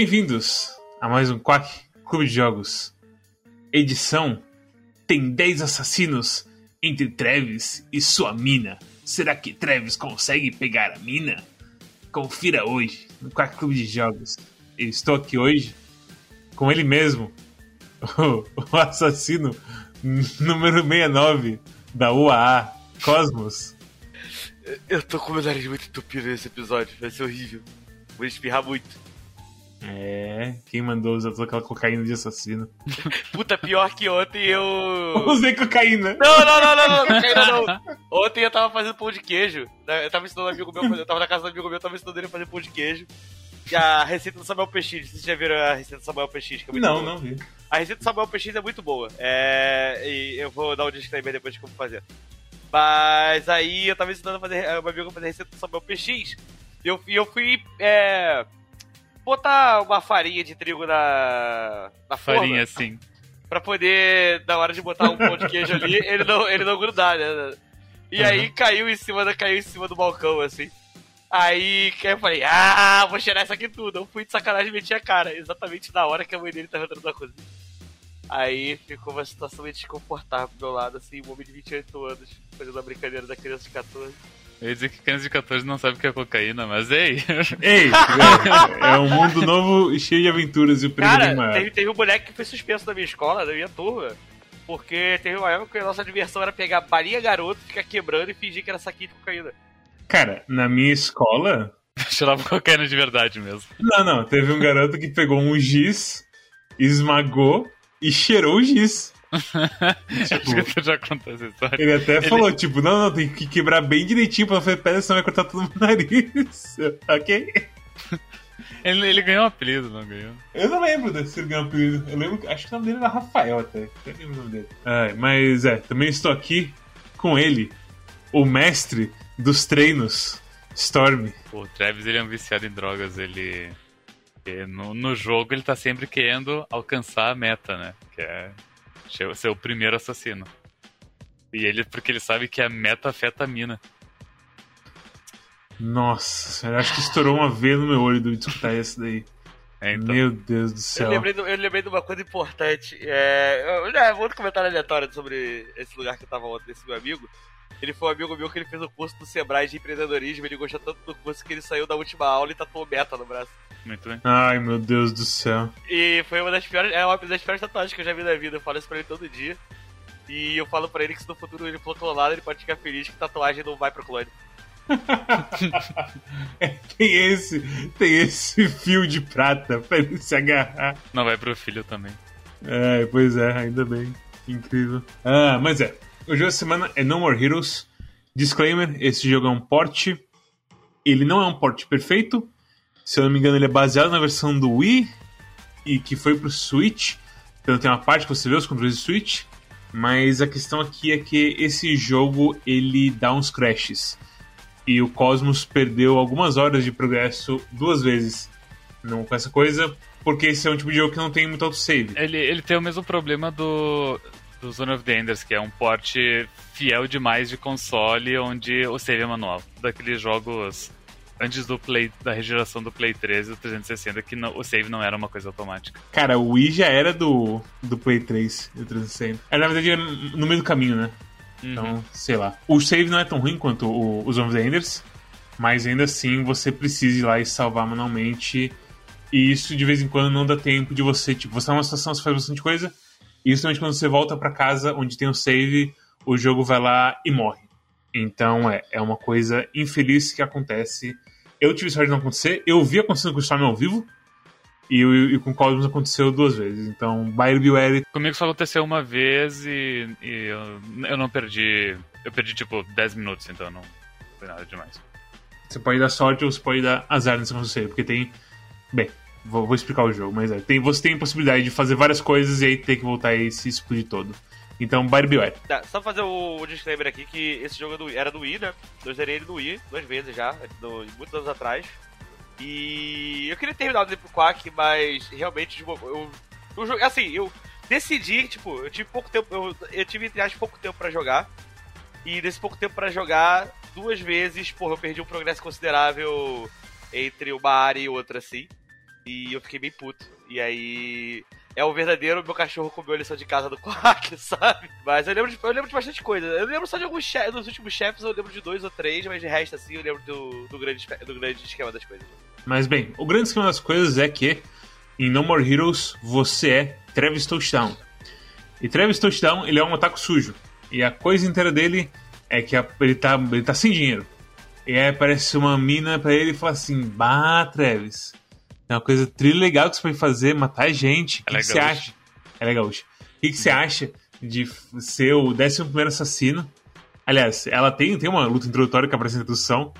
Bem-vindos a mais um Quack Clube de Jogos. Edição tem 10 assassinos entre Travis e sua mina. Será que Travis consegue pegar a mina? Confira hoje no Quack Clube de Jogos. Eu estou aqui hoje com ele mesmo, o, assassino número 69 da UAA, Cosmos. Eu tô com o nariz muito entupido nesse episódio, vai ser horrível. Vou espirrar muito. É, quem mandou usar toda aquela cocaína de assassino? Puta, pior que ontem eu. Usei cocaína! Não, não, não, não, não, cocaína não. Ontem eu tava fazendo pão de queijo. né? Eu tava ensinando um amigo meu, eu tava na casa do amigo meu, eu tava ensinando ele a fazer pão de queijo. E a receita do Samuel PX, vocês já viram a receita do Samuel PX? Que é muito Não, boa. não vi. A receita do Samuel PX é muito boa. É. E eu vou dar um disclaimer depois de como fazer. Mas aí eu tava ensinando a fazer, meu amigo a fazer a receita do Samuel PX. E eu, eu fui. É, botar uma farinha de trigo na. na forma. Farinha, assim. Pra poder, na hora de botar um pão de queijo ali, ele não, ele não grudar, né? E aí caiu em cima da, caiu em cima do balcão, assim. Aí eu falei, ah, vou cheirar isso aqui tudo. Eu fui de sacanagem e meti a cara, exatamente na hora que a mãe dele tava entrando na cozinha. Aí ficou uma situação meio desconfortável do meu lado, assim, um homem de 28 anos, fazendo a brincadeira da criança de 14. Eu ia dizer que criança de 14 não sabe o que é cocaína, mas ei. Ei, velho, é um mundo novo e cheio de aventuras e o perigo é Cara, maior. teve, teve um moleque que foi suspenso da minha escola, da minha turma. Porque teve uma época que a nossa diversão era pegar balinha garoto, ficar quebrando e fingir que era saquinho de cocaína. Cara, na minha escola. Cheirava cocaína de verdade mesmo. Não, não. Teve um garoto que pegou um giz, esmagou e cheirou o giz. Tu já contou essa história. Ele até falou, tipo, não, não, tem que quebrar bem direitinho pra não fazer pedra, senão vai cortar todo o nariz. ok? Ele, ele ganhou um apelido, não ganhou? Eu não lembro desse ganhou apelido. Eu lembro, acho que o nome dele era Rafael até. Eu lembro o nome dele. Ai, mas é, também estou aqui com ele, o mestre dos treinos, Storm. O Travis ele é um viciado em drogas, ele. ele- No, no jogo ele tá sempre querendo alcançar a meta, né? Que é ser o primeiro assassino. E ele, porque ele sabe que a meta afeta a mina. Nossa, eu acho que estourou uma veia no meu olho de escutar esse daí. É, então. Meu Deus do Eu céu. lembrei, do- eu lembrei de uma coisa importante. É, eu, é, outro comentário aleatório sobre esse lugar que eu tava ontem, desse meu amigo. Ele foi um amigo meu que ele fez o curso do Sebrae de empreendedorismo. Ele gostou tanto do curso que ele saiu da última aula e tatuou meta no braço. Muito bem. Ai, meu Deus do céu. E foi uma das piores, é uma das piores tatuagens que eu já vi na vida. Eu falo isso pra ele todo dia. E eu falo pra ele que se no futuro ele for clonado, ele pode ficar feliz que tatuagem não vai pro clone. Tem esse, tem esse fio de prata pra ele se agarrar. Não vai pro filho também. É, pois é, ainda bem. Incrível. Ah, mas é. O jogo da semana é No More Heroes. Disclaimer: esse jogo é um port. Ele não é um port perfeito. Se eu não me engano, ele é baseado na versão do Wii e que foi pro Switch. Então tem uma parte que você vê os controles do Switch. Mas a questão aqui é que esse jogo ele dá uns crashes. E o Cosmos perdeu algumas horas de progresso duas vezes não, com essa coisa, porque esse é um tipo de jogo que não tem muito autosave. Ele, ele tem o mesmo problema do, do Zone of the Enders, que é um porte fiel demais de console, onde o save é manual. Daqueles jogos antes do Play, da regeneração do Play 13 e do 360, que não- o save não era uma coisa automática. Cara, o Wii já era do, do Play 3 e o 360. É, na verdade, era no meio do caminho, né? Então, sei lá. O save não é tão ruim quanto o, os Zone of the Enders, mas ainda assim você precisa ir lá e salvar manualmente. E isso de vez em quando não dá tempo de você, tipo, você tá numa situação, você faz bastante coisa, e justamente quando você volta pra casa onde tem o save, o jogo vai lá e morre. Então é, é uma coisa infeliz que acontece. Eu tive sorte de não acontecer, eu vi acontecendo com o Storm ao vivo, e, e com o Cosmos aconteceu duas vezes. Então, buyer beware. Comigo só aconteceu uma vez e, e eu, eu não perdi. Eu perdi tipo 10 minutos, então não foi nada demais. Você pode dar sorte ou você pode dar azar nesse conselho, porque tem. Bem, vou, vou explicar o jogo, mas é. Tem, você tem a possibilidade de fazer várias coisas e aí ter que voltar e se explodir todo. Então, buyer beware. Tá, só fazer o, o disclaimer aqui que esse jogo é do- era do Wii, né? Eu zerei ele no Wii duas vezes já, no- muitos anos atrás. E eu queria terminar ele pro Quack, mas realmente tipo, eu, eu, joguei- assim, eu decidi, tipo, eu tive pouco tempo, eu, eu tive entre aspas pouco tempo pra jogar. E nesse pouco tempo pra jogar, duas vezes, porra, eu perdi um progresso considerável entre uma área e outra, assim. E eu fiquei bem puto. E aí. É o verdadeiro meu cachorro comeu a lição de casa do Quack, sabe? Mas eu lembro de, eu lembro de bastante coisa. Eu lembro só de alguns chefes, dos últimos chefes, eu lembro de dois ou três, mas de resto, assim, eu lembro do, do, grande, do grande esquema das coisas. Mas bem, o grande esquema das coisas é que em No More Heroes você é Travis Touchdown. E Travis Touchdown, ele é um ataque sujo. E a coisa inteira dele é que ele tá, ele tá sem dinheiro. E aí aparece uma mina pra ele e fala assim: Bah, Travis, é uma coisa trilha legal que você pode fazer, matar gente. O que, é você acha? É gaúcha. O que, que você acha de ser o 11 assassino? Aliás, ela tem, tem uma luta introdutória que aparece na introdução.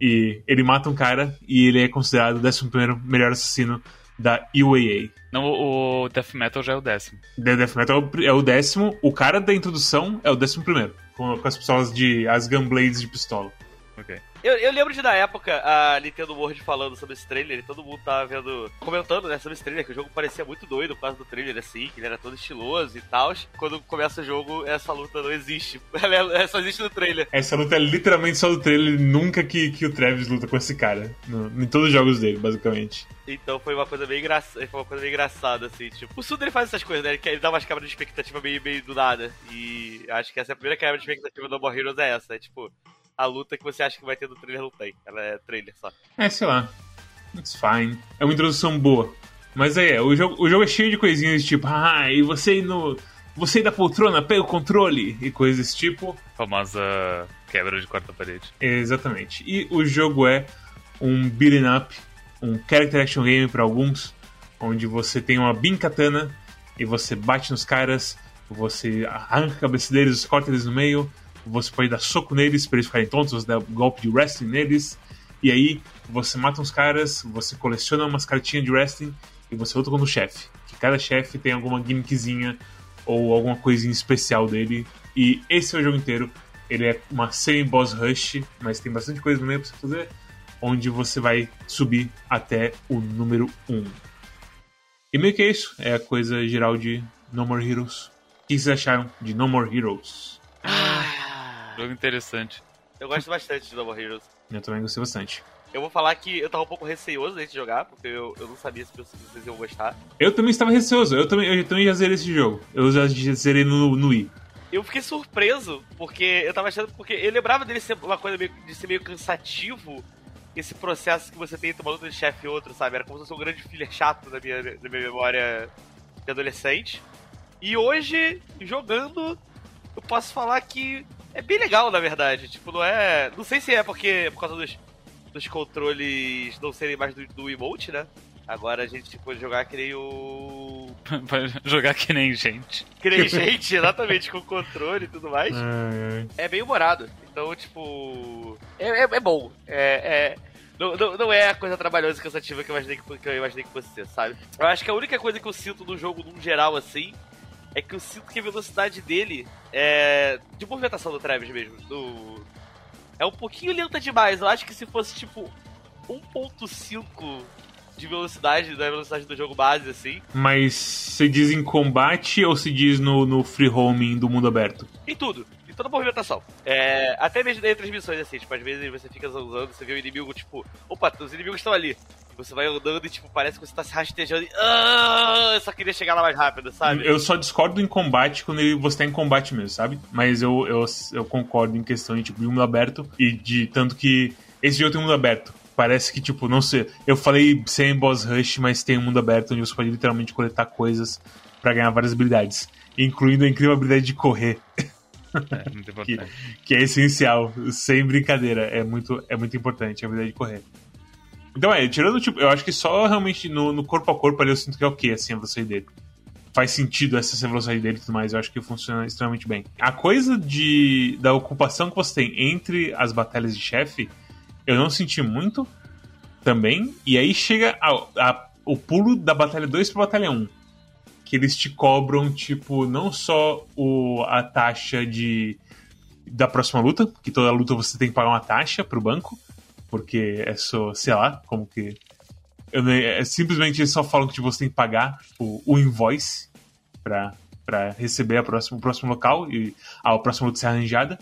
E ele mata um cara e ele é considerado o 11 melhor assassino da UAA. Não, o Death Metal já é o décimo. The Death Metal é é o décimo, o cara da introdução é o décimo primeiro. Com, com as pistolas de. as Gunblades de pistola. Ok. Eu, eu lembro de na época a Nintendo World falando sobre esse trailer e todo mundo tava vendo, comentando né, sobre esse trailer, que o jogo parecia muito doido por causa do trailer assim, que ele era todo estiloso e tal. Quando começa o jogo, essa luta não existe. Ela é- só existe no trailer. Essa luta é literalmente só do trailer, nunca que, que o Travis luta com esse cara. no- em todos os jogos dele, basicamente. Então foi uma coisa bem engraçada, foi uma coisa bem engraçada, assim, tipo. O Suda ele faz essas coisas, né? Ele, dá umas quebras de expectativa meio, meio do nada. E acho que essa é a primeira quebra de expectativa do More Heroes é essa. É tipo, a luta que você acha que vai ter no trailer não tem. Ela é trailer só. É, sei lá. It's fine. É uma introdução boa. Mas aí é, o jogo, o jogo é cheio de coisinhas tipo, ah, e você ir no. Você da poltrona, pega o controle e coisas desse tipo. Famosa quebra de quarta parede. Exatamente. E o jogo é um beat'em up, um character action game para alguns, onde você tem uma Bin Katana e você bate nos caras, você arranca a cabeça deles, corta eles no meio, você pode dar soco neles para eles ficarem tontos, você dá golpe de wrestling neles, e aí você mata uns caras, você coleciona umas cartinhas de wrestling e você luta contra o chefe. Que cada chefe tem alguma gimmickzinha ou alguma coisinha especial dele. E esse é o jogo inteiro. Ele é uma semi-boss rush, mas tem bastante coisa no meio pra você fazer, onde você vai subir até o número 1. E meio que é isso, é a coisa geral de No More Heroes. O que vocês acharam de No More Heroes? Jogo interessante. Eu gosto bastante de More Heroes. Eu também gostei bastante. Eu vou falar que eu tava um pouco receoso antes de jogar, porque eu, eu não sabia se vocês iam gostar. Eu também estava receoso, eu também, eu também já zerei esse jogo. Eu já zerei no, no Wii. Eu fiquei surpreso, porque eu tava achando. Porque eu lembrava dele ser uma coisa meio, de ser meio cansativo, esse processo que você tem entre uma luta de chefe e outro, sabe? Era como se fosse um grande filler chato da minha, da minha memória de adolescente. E hoje, jogando, eu posso falar que é bem legal, na verdade. Tipo, não é. Não sei se é porque por causa dos, dos controles não serem mais do, do emote, né? Agora a gente pode jogar que nem o. Vai jogar que nem gente. Que nem gente, exatamente, com controle e tudo mais. Ai, ai. é bem humorado. Então, tipo. É, é, é bom. É. é- não, não, não é a coisa trabalhosa e cansativa que eu, imaginei que, que eu imaginei que fosse ser, sabe? Eu acho que a única coisa que eu sinto no jogo, num geral, assim, é que eu sinto que a velocidade dele é. De movimentação do Travis mesmo. Do, é um pouquinho lenta demais. Eu acho que se fosse, tipo, 1.5 de velocidade, da velocidade do jogo base, assim. Mas se diz em combate ou se diz no, no free roaming do mundo aberto? Em tudo. Toda movimentação. É, até mesmo entre as missões, assim, tipo, às vezes você fica zanzando, você vê o inimigo, tipo, opa, os inimigos estão ali. Você vai andando e, tipo, parece que você tá se rastejando e. Ah, eu só queria chegar lá mais rápido, sabe? Eu só discordo em combate quando ele- você tá em combate mesmo, sabe? Mas eu, eu, eu concordo em questão de, tipo, de mundo aberto e de tanto que esse jogo tem mundo aberto. Parece que, tipo, não sei. Eu falei sem boss rush, mas tem um mundo aberto onde você pode literalmente coletar coisas pra ganhar várias habilidades. Incluindo a incrível habilidade de correr, É, muito importante. que é essencial, sem brincadeira. É muito, é muito importante a habilidade de correr. Então é, tirando, tipo, eu acho que só realmente no, no corpo a corpo ali eu sinto que é ok, assim, a velocidade dele. Faz sentido essa velocidade dele e tudo mais, eu acho que funciona extremamente bem. A coisa de da ocupação que você tem entre as batalhas de chefe, eu não senti muito também. E aí chega a- a- o pulo da batalha 2 pra batalha 1. Que eles te cobram, tipo, não só o, a taxa de da próxima luta, que toda luta você tem que pagar uma taxa pro banco, porque é só, sei lá, como que. Eu, nem- é, simplesmente eles só falam que tipo, você tem que pagar o, o invoice pra, pra receber a próxima, o próximo local e a próxima luta ser arranjada.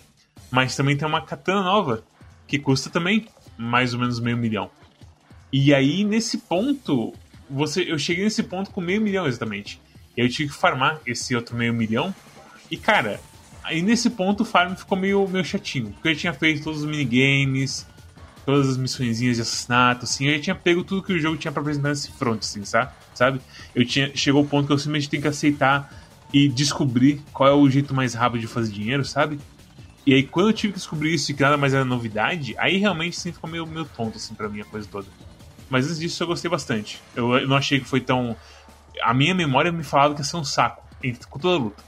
Mas também tem uma katana nova, que custa também mais ou menos meio milhão. E aí, nesse ponto, você, eu cheguei nesse ponto com meio milhão exatamente. Eu tive que farmar esse outro meio milhão. E cara, aí nesse ponto o farm ficou meio, meio chatinho. Porque eu já tinha feito todos os minigames, todas as missõezinhas de assassinato, assim. Eu já tinha pego tudo que o jogo tinha pra apresentar nesse front, assim, sabe? Eu tinha, chegou o ponto que eu simplesmente tenho que aceitar e descobrir qual é o jeito mais rápido de fazer dinheiro, sabe? E aí, quando eu tive que descobrir isso e que nada mais era novidade, aí realmente sim ficou meio, meio tonto, assim, pra mim a coisa toda. Mas antes disso eu gostei bastante. Eu não achei que foi tão. A minha memória me falava que ia ser um saco em, com toda a luta.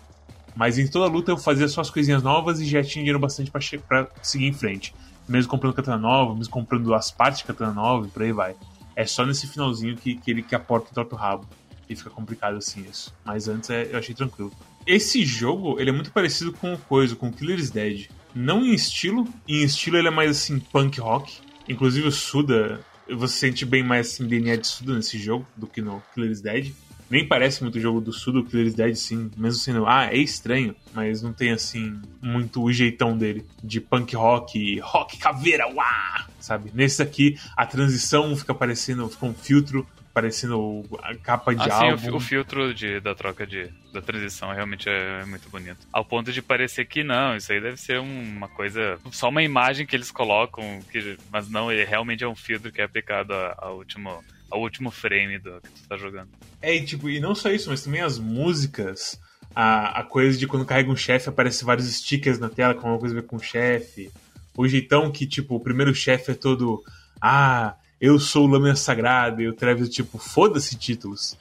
Mas em toda a luta eu fazia só as coisinhas novas e já tinha dinheiro bastante pra seguir em frente. Mesmo comprando katana nova, mesmo comprando as partes de katana nova e por aí vai. É só nesse finalzinho que, que ele que a porta torta o rabo. E fica complicado assim isso. Mas antes é, eu achei tranquilo. Esse jogo, ele é muito parecido com coisa, com Killer's Dead. Não em estilo, em estilo ele é mais assim, punk rock. Inclusive o Suda, você sente bem mais assim, DNA de Suda nesse jogo do que no Killer's Dead. Nem parece muito o jogo do Suda, o Killer's Dead, sim. Mesmo sendo, ah, é estranho, mas não tem assim, muito o jeitão dele. De punk rock, rock caveira, uá! Sabe? Nesse aqui, a transição fica parecendo, fica um filtro parecendo a capa de ah, álbum. O, o, filtro de, da troca de, da transição realmente é, é, muito bonito. Ao ponto de parecer que não, isso aí deve ser uma coisa. Só uma imagem que eles colocam, que, mas não, ele realmente é um filtro que é aplicado ao último, ao último frame do que tu tá jogando. É, e, tipo, e não só isso, mas também as músicas. A, a coisa de quando carrega um chefe aparece vários stickers na tela com alguma coisa a ver com o chefe. O jeitão que, tipo, o primeiro chefe é todo. Ah, eu sou o Lâmina Sagrada, e o Travis, tipo, foda-se títulos.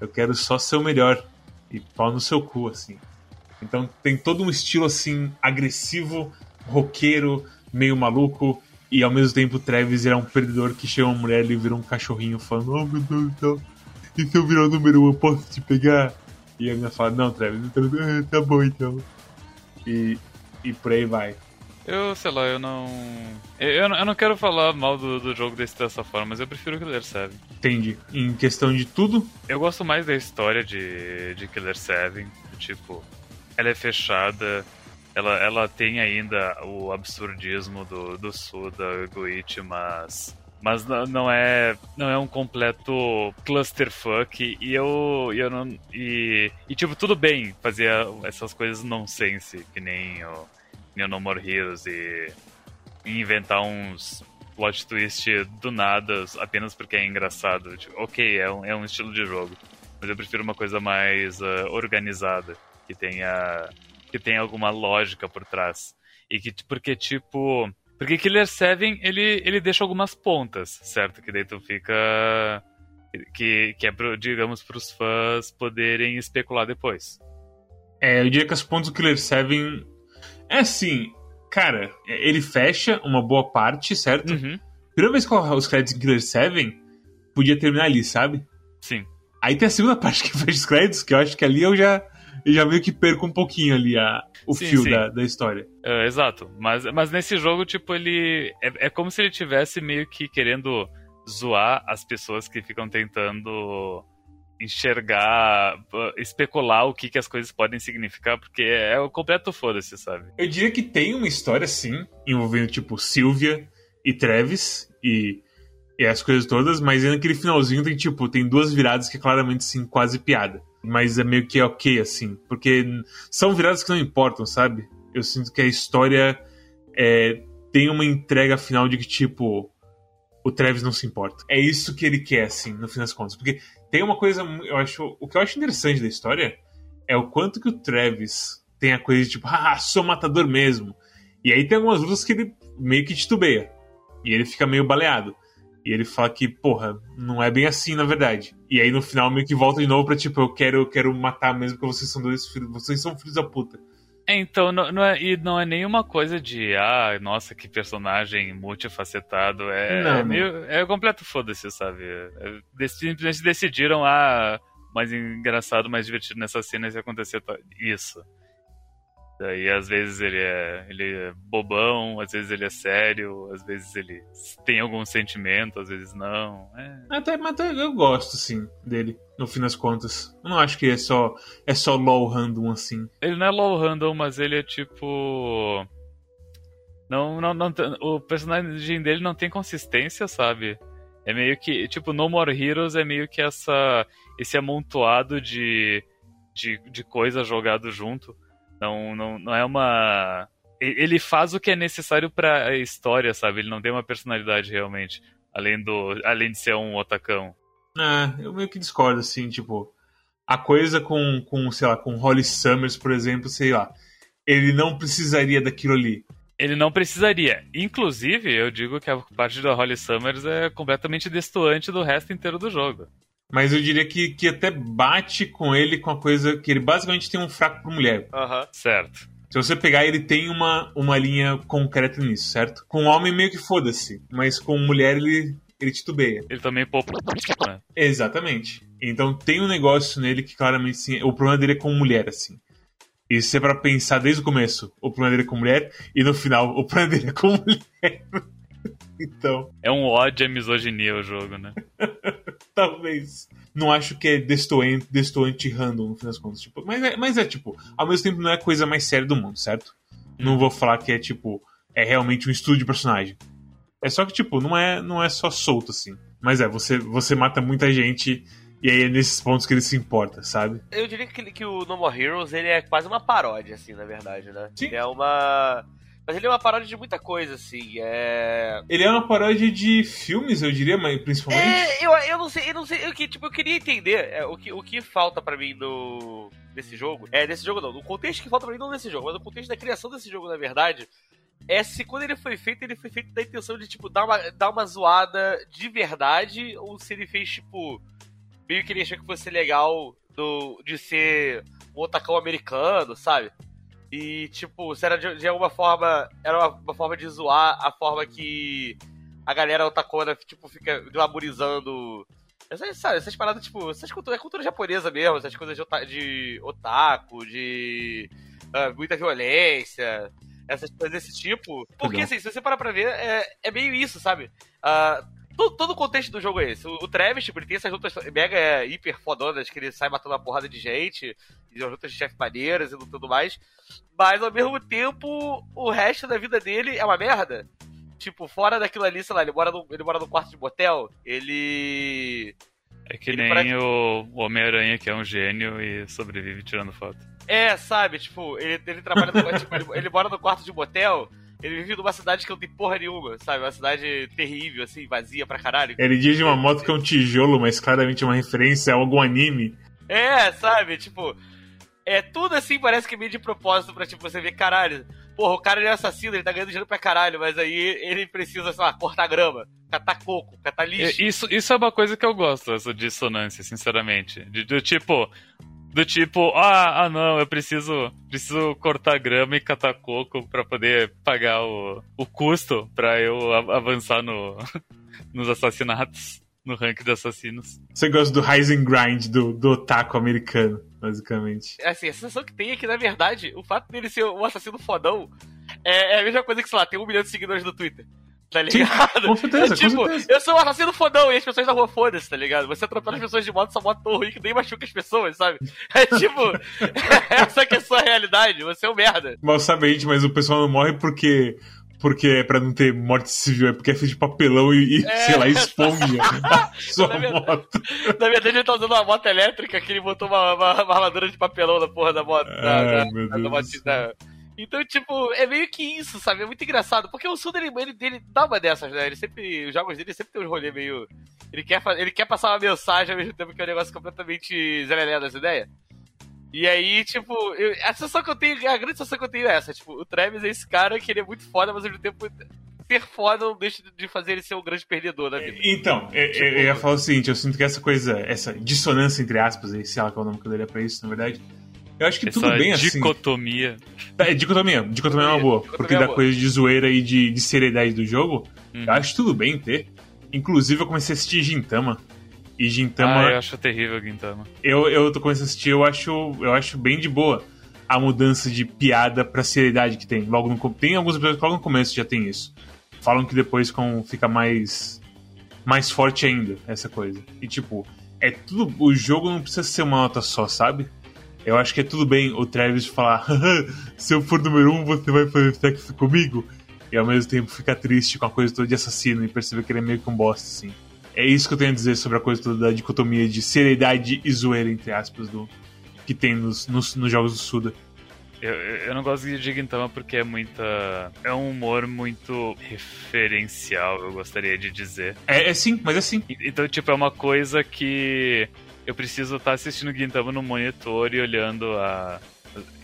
Eu quero só ser o melhor. E pau no seu cu, assim. Então tem todo um estilo, assim, agressivo, roqueiro, meio maluco. E ao mesmo tempo o Travis é um perdedor que chega uma mulher e vira um cachorrinho falando: Oh meu Deus do céu, e se eu virar o número 1 eu posso te pegar? E a menina fala: Não, Travis, então, ah, tá bom então. E, e por aí vai. Eu, sei lá, eu não. Eu, eu não quero falar mal do, do jogo desse, dessa forma, mas eu prefiro Killer 7. Entendi. Em questão de tudo? Eu gosto mais da história de, de Killer 7. Tipo, ela é fechada, ela, ela tem ainda o absurdismo do, do Suda, Goichi, mas. Mas não é, não é um completo clusterfuck e eu, eu não. E, e tipo, tudo bem fazer essas coisas nonsense, que nem o No More Heroes e, e inventar uns plot twist do nada apenas porque é engraçado. Tipo, ok, é um, é um estilo de jogo, mas eu prefiro uma coisa mais uh, organizada, que tenha, que tenha alguma lógica por trás. E que, porque, tipo. Porque Killer 7 ele, ele deixa algumas pontas, certo? Que daí tu fica. Que, que é, pro, digamos, para os fãs poderem especular depois. É, eu diria que as pontas do Killer 7 é assim, cara, ele fecha uma boa parte, certo? Uhum. Primeira vez que colocar os créditos em Killer 7, podia terminar ali, sabe? Sim. Aí tem a segunda parte que fecha os créditos, que eu acho que ali eu já, eu já meio que perco um pouquinho ali a, o sim, fio sim. Da, da história. É, exato. Mas, mas nesse jogo, tipo, ele. É, é como se ele tivesse meio que querendo zoar as pessoas que ficam tentando enxergar, especular o que, que as coisas podem significar, porque é o completo foda-se, sabe? Eu diria que tem uma história, sim, envolvendo, tipo, Sylvia e Travis e, e as coisas todas, mas naquele finalzinho tem, tipo, tem duas viradas que é claramente, sim, quase piada. Mas é meio que ok, assim, porque são viradas que não importam, sabe? Eu sinto que a história é, tem uma entrega final de que, tipo, o Travis não se importa. É isso que ele quer, assim, no fim das contas. Porque tem uma coisa, eu acho. O que eu acho interessante da história é o quanto que o Travis tem a coisa de tipo, ah, sou matador mesmo. E aí tem algumas lutas que ele meio que titubeia. E ele fica meio baleado. E ele fala que, porra, não é bem assim, na verdade. E aí no final meio que volta de novo pra tipo, eu quero, eu quero matar mesmo porque vocês são dois filhos. Vocês são filhos da puta. É, então, não, não, é, e não é nenhuma coisa de, ah, nossa, que personagem multifacetado. É, não, é, meio, é completo foda-se, sabe? É, simplesmente decidiram, ah, mais engraçado, mais divertido nessa cena se acontecer isso. Daí às vezes ele é, ele é bobão, às vezes ele é sério, às vezes ele tem algum sentimento, às vezes não. É. Até, até eu gosto, sim, dele, no fim das contas. Eu não acho que é só, é só low random assim. Ele não é low random, mas ele é tipo. Não, não, não, o personagem dele não tem consistência, sabe? É meio que, tipo, No More Heroes é meio que essa esse amontoado de, de, de coisa jogado junto. Não, não, não é uma. Ele faz o que é necessário pra história, sabe? Ele não tem uma personalidade realmente. Além, do, além de ser um otacão. Ah, eu meio que discordo, assim, tipo. A coisa com, com, sei lá, com Holly Summers, por exemplo, sei lá. Ele não precisaria daquilo ali. Ele não precisaria. Inclusive, eu digo que a parte da Holly Summers é completamente destoante do resto inteiro do jogo. Mas eu diria que, que até bate com ele com a coisa que ele basicamente tem um fraco por mulher. Aham. Certo. Se você pegar, ele tem uma, uma linha concreta nisso, certo? Com homem meio que foda-se, mas com mulher ele, ele titubeia. Ele também poupa. né? Exatamente. Então tem um negócio nele que claramente sim, o problema dele é com mulher, assim. Isso é pra pensar desde o começo. O problema dele é com mulher, e no final, o problema dele é com mulher. então, É um ódio à misoginia o jogo, né? talvez. Não acho que é destoante, destoante random, no fim das contas. Tipo, mas, é, mas é, tipo, ao mesmo tempo não é a coisa mais séria do mundo, certo? Não vou falar que é, tipo, é realmente um estudo de personagem. É só que, tipo, não é, não é só solto, assim. Mas é, você, você mata muita gente e aí é nesses pontos que ele se importa, sabe? Eu diria que, que o No More Heroes ele é quase uma paródia, assim, na verdade, né? Sim. Ele é uma. Mas ele é uma paródia de muita coisa, assim. É. Ele é uma paródia de filmes, eu diria, mas principalmente. É, eu, eu não sei, eu não sei. Eu, que, tipo, eu queria entender é, o, que, o que falta pra mim no. Nesse jogo. É, nesse jogo não. No contexto que falta pra mim, não nesse jogo, mas no contexto da criação desse jogo, na verdade. É se quando ele foi feito, ele foi feito da intenção de, tipo, dar uma, dar uma zoada de verdade, ou se ele fez, tipo. Meio que ele achou que fosse legal do, de ser um otacão americano, sabe? E, tipo, se era de, de alguma forma. Era uma, uma forma de zoar a forma que a galera otacona, tipo, fica glamorizando. Essas, sabe, essas paradas, tipo, essas culturas, é cultura japonesa mesmo, essas coisas de, ota- de otaku, de ah, muita violência, essas coisas desse tipo. Porque, Legal. assim, se você parar pra ver, é, é meio isso, sabe? Ah, todo, todo o contexto do jogo é esse. O, o Travis, tipo, ele tem essas lutas mega é, hiper fodonas, que ele sai matando uma porrada de gente, e as lutas de chefe maneiras e tudo mais. Mas, ao mesmo tempo, o resto da vida dele é uma merda. Tipo, fora daquilo ali, sei lá, ele mora no, ele mora no quarto de motel, ele. É que Ele nem parece- o Homem-Aranha, que é um gênio e sobrevive tirando foto. É, sabe, tipo, ele, ele trabalha no, tipo, ele, ele mora no quarto de motel, ele vive numa cidade que não tem porra nenhuma, sabe? Uma cidade terrível, assim, vazia pra caralho. Ele dirige uma moto que é um tijolo, mas claramente é uma referência a algum anime. É, sabe, tipo. É tudo assim, parece que meio de propósito pra, tipo, você ver, caralho. Porra, o cara ele é assassino, ele tá ganhando dinheiro pra caralho, mas aí ele precisa, sei lá, cortar grama, catar coco, catar lixo. E- Isso, isso é uma coisa que eu gosto, essa dissonância, sinceramente. De- do tipo. Do tipo, ah, ah não, eu preciso preciso cortar grama e catar coco pra poder pagar o, o custo pra eu a- avançar no, nos assassinatos, no ranking de assassinos. Você gosta do Rise and Grind do, do otaku americano, basicamente. Assim, a sensação que tem é que, na verdade, o fato dele ser um assassino fodão é, é a mesma coisa que, sei lá, tem um milhão de seguidores no Twitter. Tá ligado? Com certeza, É tipo, com certeza. eu sou um assassino fodão e as pessoas da rua foda-se, tá ligado? Você atropela as pessoas de moto, sua moto tão ruim que nem machuca as pessoas, sabe? É tipo, essa que é a sua realidade, você é um merda. Mal sabente, mas o pessoal não morre porque. Porque é pra não ter morte civil, é porque é feito de papelão e, É. sei lá, esponja a sua Na verdade- moto. Na verdade, ele tá usando uma moto elétrica que ele botou uma, uma, uma armadura de papelão na porra da moto. Ai, da- meu da Deus da- Então, tipo, é meio que isso, sabe? É muito engraçado. Porque o Suda, ele, ele, ele dá uma dessas, né? Ele sempre. Os jogos dele sempre tem um rolê meio. Ele quer, ele quer passar uma mensagem ao mesmo tempo que é um negócio completamente zerelé das ideias. E aí, tipo, eu- a sensação que eu tenho, a grande sensação que eu tenho é essa, tipo, o Travis é esse cara que ele é muito foda, mas ao mesmo tempo ser foda não deixa de fazer ele ser um grande perdedor na vida. Então, eu, eu- eu ia falar o seguinte, eu sinto que essa coisa, essa dissonância entre aspas, sei lá qual é o nome que eu daria pra isso, na verdade. Eu acho que Essa tudo bem assim. dicotomia. É, dicotomia. Dicotomia é uma boa. Dicotomia Porque é da boa. coisa de zoeira e de, de seriedade do jogo, Uhum. eu acho tudo bem ter. Inclusive, eu comecei a assistir Gintama. E Gintama, Ah, eu acho terrível Gintama. eu, eu tô começando a assistir, eu acho, eu acho bem de boa a mudança de piada pra seriedade que tem. Logo no, tem alguns episódios que logo no começo já tem isso. Falam que depois com, fica mais mais forte ainda essa coisa. E tipo, é tudo. O jogo não precisa ser uma nota só, sabe? Eu acho que é tudo bem o Travis falar: "Haha, se eu for número um, você vai fazer sexo comigo. E ao mesmo tempo ficar triste com a coisa toda de assassino e perceber que ele é meio que um bosta, assim. É isso que eu tenho a dizer sobre a coisa toda da dicotomia de seriedade e zoeira, entre aspas, do que tem nos, nos, nos jogos do Suda. Eu, eu não gosto de Gintama porque é muita. É um humor muito referencial, eu gostaria de dizer. É, é sim, mas é sim. Então, tipo, é uma coisa que eu preciso estar assistindo Gintama no monitor e olhando a.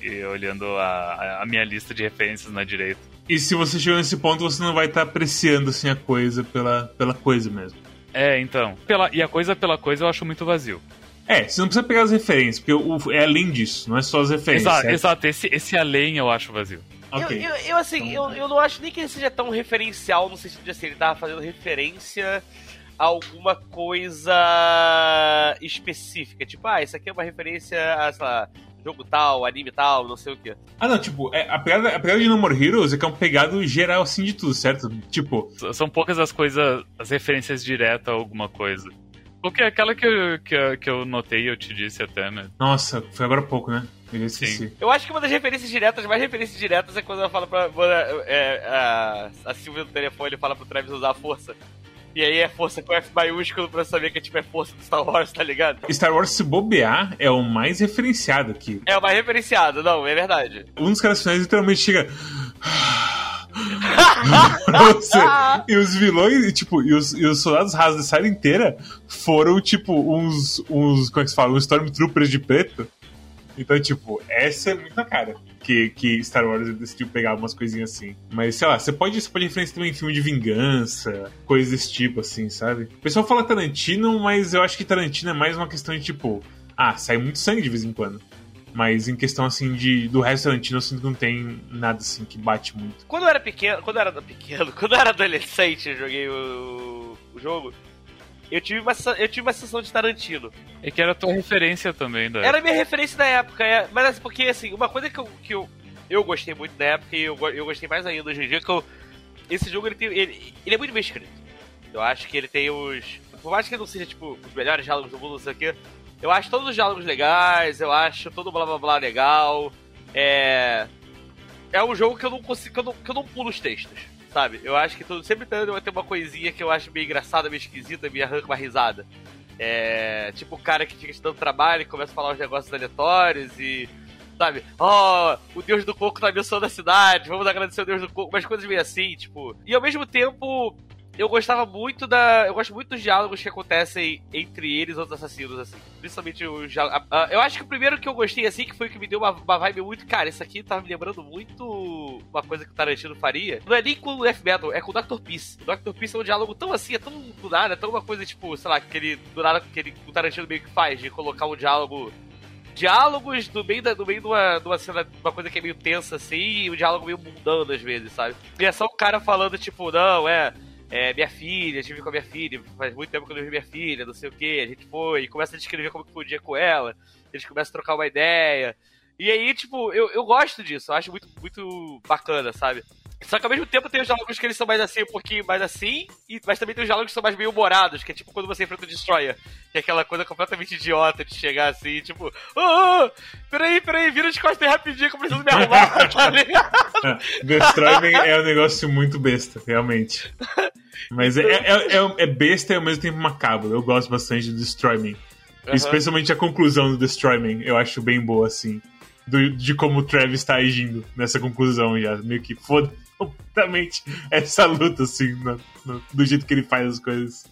E olhando a, a minha lista de referências na direita. E se você chegou nesse ponto, você não vai estar apreciando assim, a coisa pela, pela coisa mesmo. É, então. Pela, e a coisa pela coisa eu acho muito vazio. É, você não precisa pegar as referências, porque o, é além disso, não é só as referências. Exato, exato. Esse, esse além eu acho vazio. Ok. Eu, eu, eu, assim, eu, eu não acho nem que ele seja tão referencial no sentido de assim, ele tava fazendo referência a alguma coisa específica. Tipo, ah, isso aqui é uma referência a, sei lá, jogo tal, anime tal, não sei o quê. Ah, não, tipo, é, a, pegada, a pegada de No More Heroes é que é um pegado geral assim de tudo, certo? Tipo, S- São poucas as coisas, as referências diretas a alguma coisa. Porque aquela que eu, que, eu- que eu notei, eu te disse até, né? nossa, foi agora há pouco, né? Eu esqueci. Eu acho que uma das referências diretas, mais referências diretas, é quando ela fala pra. a- é, a, a Silvia no telefone fala pro Travis usar a força. E aí é força com F maiúsculo pra saber que é tipo é força do Star Wars, tá ligado? Star Wars, se bobear, é o mais referenciado aqui. É o mais referenciado, não, é verdade. Um dos caras finais literalmente chega. você. E os vilões, e, tipo, e os, e os soldados rasos da série inteira foram, tipo, uns. uns. Como é que se fala? Uns Stormtroopers de preto. Então, tipo, essa é muita cara. Que, que Star Wars decidiu pegar umas coisinhas assim. Mas, sei lá, você pode, você pode referenciar também em filme de vingança, coisas desse tipo, assim, sabe? O pessoal fala Tarantino, mas eu acho que Tarantino é mais uma questão de, tipo, ah, sai muito sangue de vez em quando. Mas em questão, assim, de do resto Tarantino, eu sinto que não tem nada, assim, que bate muito. Quando eu era pequeno, quando eu era pequeno, quando eu era adolescente, eu joguei o, o jogo. Eu tive, uma, eu tive uma sensação de Tarantino. E que era a tua referência também, da Era a minha referência da época, é, mas assim, porque assim, uma coisa que eu, que eu, eu gostei muito na época e eu, eu gostei mais ainda hoje em dia, que eu, esse jogo ele, tem, ele, ele é muito bem escrito. Eu acho que ele tem os. Por mais que ele não seja, tipo, os melhores diálogos do mundo, não sei o quê, eu acho todos os diálogos legais, eu acho todo blá blá blá legal. É. É um jogo que eu não consigo. que eu não, que eu não pulo os textos. Sabe? Eu acho que todo, sempre vai ter uma coisinha que eu acho meio engraçada, meio esquisita, me arranca uma risada. É. Tipo o cara que fica te dando trabalho e começa a falar uns negócios aleatórios e. Sabe? Oh, o Deus do Coco tá abençoando a cidade, vamos agradecer ao Deus do Coco, umas coisas meio assim, tipo. E ao mesmo tempo, eu gostava muito da. Eu gosto muito dos diálogos que acontecem entre eles e os assassinos, assim. Principalmente os diálogos. Eu acho que o primeiro que eu gostei, assim, que foi o que me deu uma, uma vibe muito. Cara, isso aqui tava me lembrando muito uma coisa que o Tarantino faria. Não é nem com o F Metal, é com o Dr. Peace. O Dr. Peace é um diálogo tão assim, é tão do nada, é tão uma coisa, tipo, sei lá, que ele. Do nada que ele, o Tarantino meio que faz, de colocar um diálogo. Diálogos no meio, da, no meio de, uma, de uma cena, uma coisa que é meio tensa assim, e o diálogo meio mundano às vezes, sabe? E é só o cara falando, tipo, não, é, é, minha filha, estive com a minha filha, faz muito tempo que eu não vi minha filha, não sei o que, a gente foi, e começa a descrever como que foi o dia com ela, eles começam a trocar uma ideia. E aí, tipo, eu, eu gosto disso, eu acho muito, muito bacana, sabe? Só que ao mesmo tempo tem os diálogos que eles são mais assim, um pouquinho mais assim, e, mas também tem os diálogos que são mais meio humorados, que é tipo quando você enfrenta o Destroyer, que é aquela coisa completamente idiota de chegar assim, tipo, ô, ô, peraí, peraí, vira de costas rapidinho que eu preciso me arrumar, tá ligado? Destroyman é um negócio muito besta, realmente. Mas é, é, é, é besta e ao mesmo tempo macabro. Eu gosto bastante do Destroyman. Aham. Especialmente a conclusão do Destroyman, eu acho bem boa, assim. Do- de como o Travis tá agindo nessa conclusão já. Meio que foda completamente essa luta, assim, no- no- do jeito que ele faz as coisas.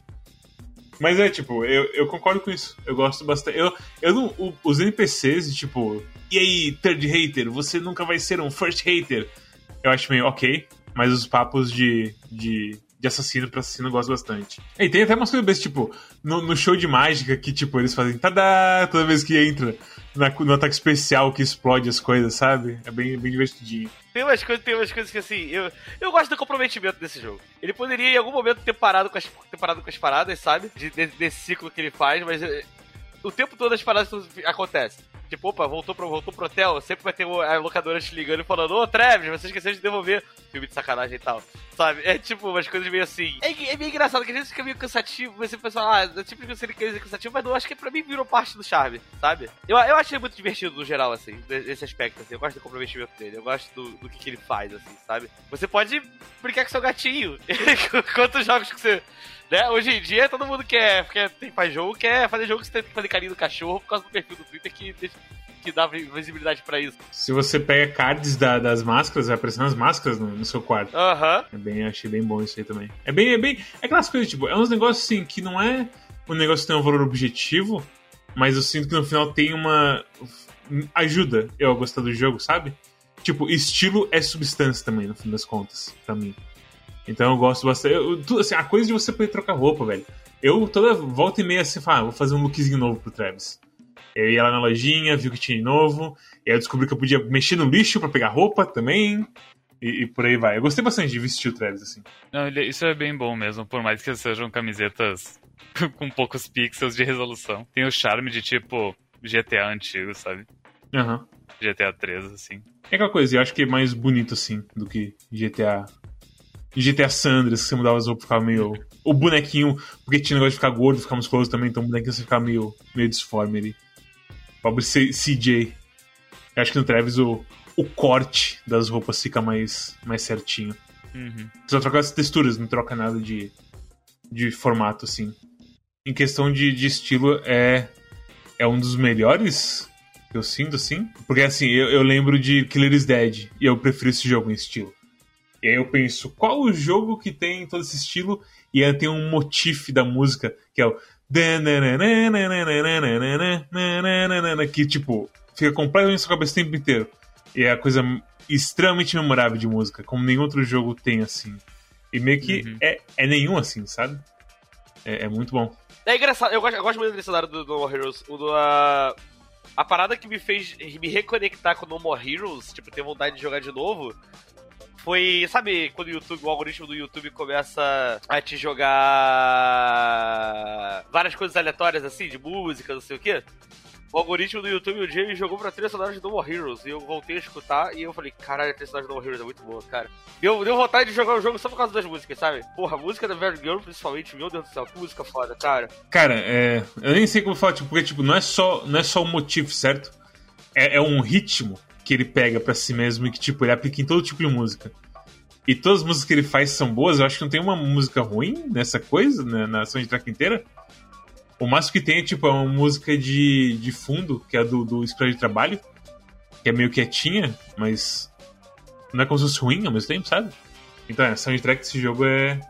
Mas é, tipo, eu, eu concordo com isso. Eu gosto bastante. Eu, eu não. o- os NPCs, tipo, e aí, third hater, você nunca vai ser um first hater. Eu acho meio ok, mas os papos de, de, de assassino pra assassino eu gosto bastante. E tem até umas coisas bestas, tipo, no, no show de mágica que, tipo, eles fazem tadá toda vez que entra na- no ataque especial que explode as coisas, sabe? É bem, bem divertidinho. Tem umas coisas, tem umas coisas que assim, eu, eu gosto do comprometimento desse jogo. Ele poderia em algum momento ter parado com as, ter parado com as paradas, sabe? De, de- desse ciclo que ele faz, mas eh, o tempo todo as paradas acontecem. Tipo, opa, voltou pro, voltou pro hotel, sempre vai ter a locadora te ligando e falando, ô Travis, você esqueceu de devolver filme de sacanagem e tal. Sabe? É tipo umas coisas meio assim. É, é meio engraçado que às vezes fica meio cansativo, você pensa, ah, é tipo seria coisa cansativo, mas eu acho que pra mim virou parte do charme, sabe? Eu, eu achei muito divertido no geral, assim, nesse aspecto, assim. Eu gosto do comprometimento dele, eu gosto do, do que, que ele faz, assim, sabe? Você pode brincar com seu gatinho. Quantos jogos que você. Né? Hoje em dia todo mundo quer, quer tem, faz jogo, quer fazer jogo que você tem que fazer carinho do cachorro por causa do perfil do Twitter que, que dá visibilidade pra isso. Se você pega cards da, das máscaras, vai aparecendo as máscaras no, no seu quarto. Aham. É bem, achei bem bom isso aí também. É bem, é bem. É aquelas coisas, tipo, é uns negócios assim que não é um negócio que tem um valor objetivo, mas eu sinto que no final tem uma. ajuda eu a gostar do jogo, sabe? Tipo, estilo é substância também, no fim das contas, pra mim. Então eu gosto bastante. Eu, assim, a coisa de você poder trocar roupa, velho. Eu toda volta e meia assim, falo, ah, vou fazer um lookzinho novo pro Travis. Eu ia lá na lojinha, vi o que tinha de novo, e aí eu descobri que eu podia mexer no lixo pra pegar roupa também. E, e por aí vai. Eu gostei bastante de vestir o Travis, assim. Não, ele- isso é bem bom mesmo, por mais que sejam camisetas com poucos pixels de resolução. Tem o charme de tipo GTA antigo, sabe? Aham. GTA 3, assim. É aquela coisa, eu acho que é mais bonito assim do que GTA. GTA Sandras, que você mudava as roupas ficava meio. O bonequinho, porque tinha negócio de ficar gordo, ficar musculoso também, então o bonequinho você ficava meio, meio disforme ali. Pobre C- CJ. Eu acho que no Travis o, o corte das roupas fica mais, mais certinho. Uhum. Só troca as texturas, não troca nada de, de formato, assim. Em questão de, de estilo, é, é um dos melhores que eu sinto, assim. Porque, assim, eu, eu lembro de Killer is Dead, e eu prefiro esse jogo em estilo. E aí eu penso, qual o jogo que tem todo esse estilo e aí tem um motif da música, que é o... Que, tipo, fica completamente na sua cabeça o tempo inteiro. E é a coisa extremamente memorável de música, como nenhum outro jogo tem, assim. E meio que Uhum. é, é nenhum, assim, sabe? É, é muito bom. É engraçado, eu gosto, eu gosto muito desse cenário do No More Heroes. O do, a, a parada que me fez me reconectar com No More Heroes, tipo, ter vontade de jogar de novo, foi, sabe, quando o YouTube, o algoritmo do YouTube começa a te jogar várias coisas aleatórias assim, de música, não sei o quê? O algoritmo do YouTube um dia me jogou pra trilha sonora de No More Heroes e eu voltei a escutar e eu falei, caralho, a trilha sonora de No More Heroes é muito boa, cara. Deu, deu vontade de jogar o jogo só por causa das músicas, sabe? Porra, a música da Very Girl, principalmente, meu Deus do céu, que música foda, cara. Cara, é, eu nem sei como falar, tipo, porque tipo, não é só, não é só o motivo, certo? É, é um ritmo que ele pega pra si mesmo e que, tipo, ele aplica em todo tipo de música. E todas as músicas que ele faz são boas, eu acho que não tem uma música ruim nessa coisa, né, na soundtrack inteira. O máximo que tem é, tipo, é uma música de, de fundo, que é do, do Escolha de Trabalho, que é meio quietinha, mas não é como se fosse ruim ao mesmo tempo, sabe? Então, é, a soundtrack desse jogo é,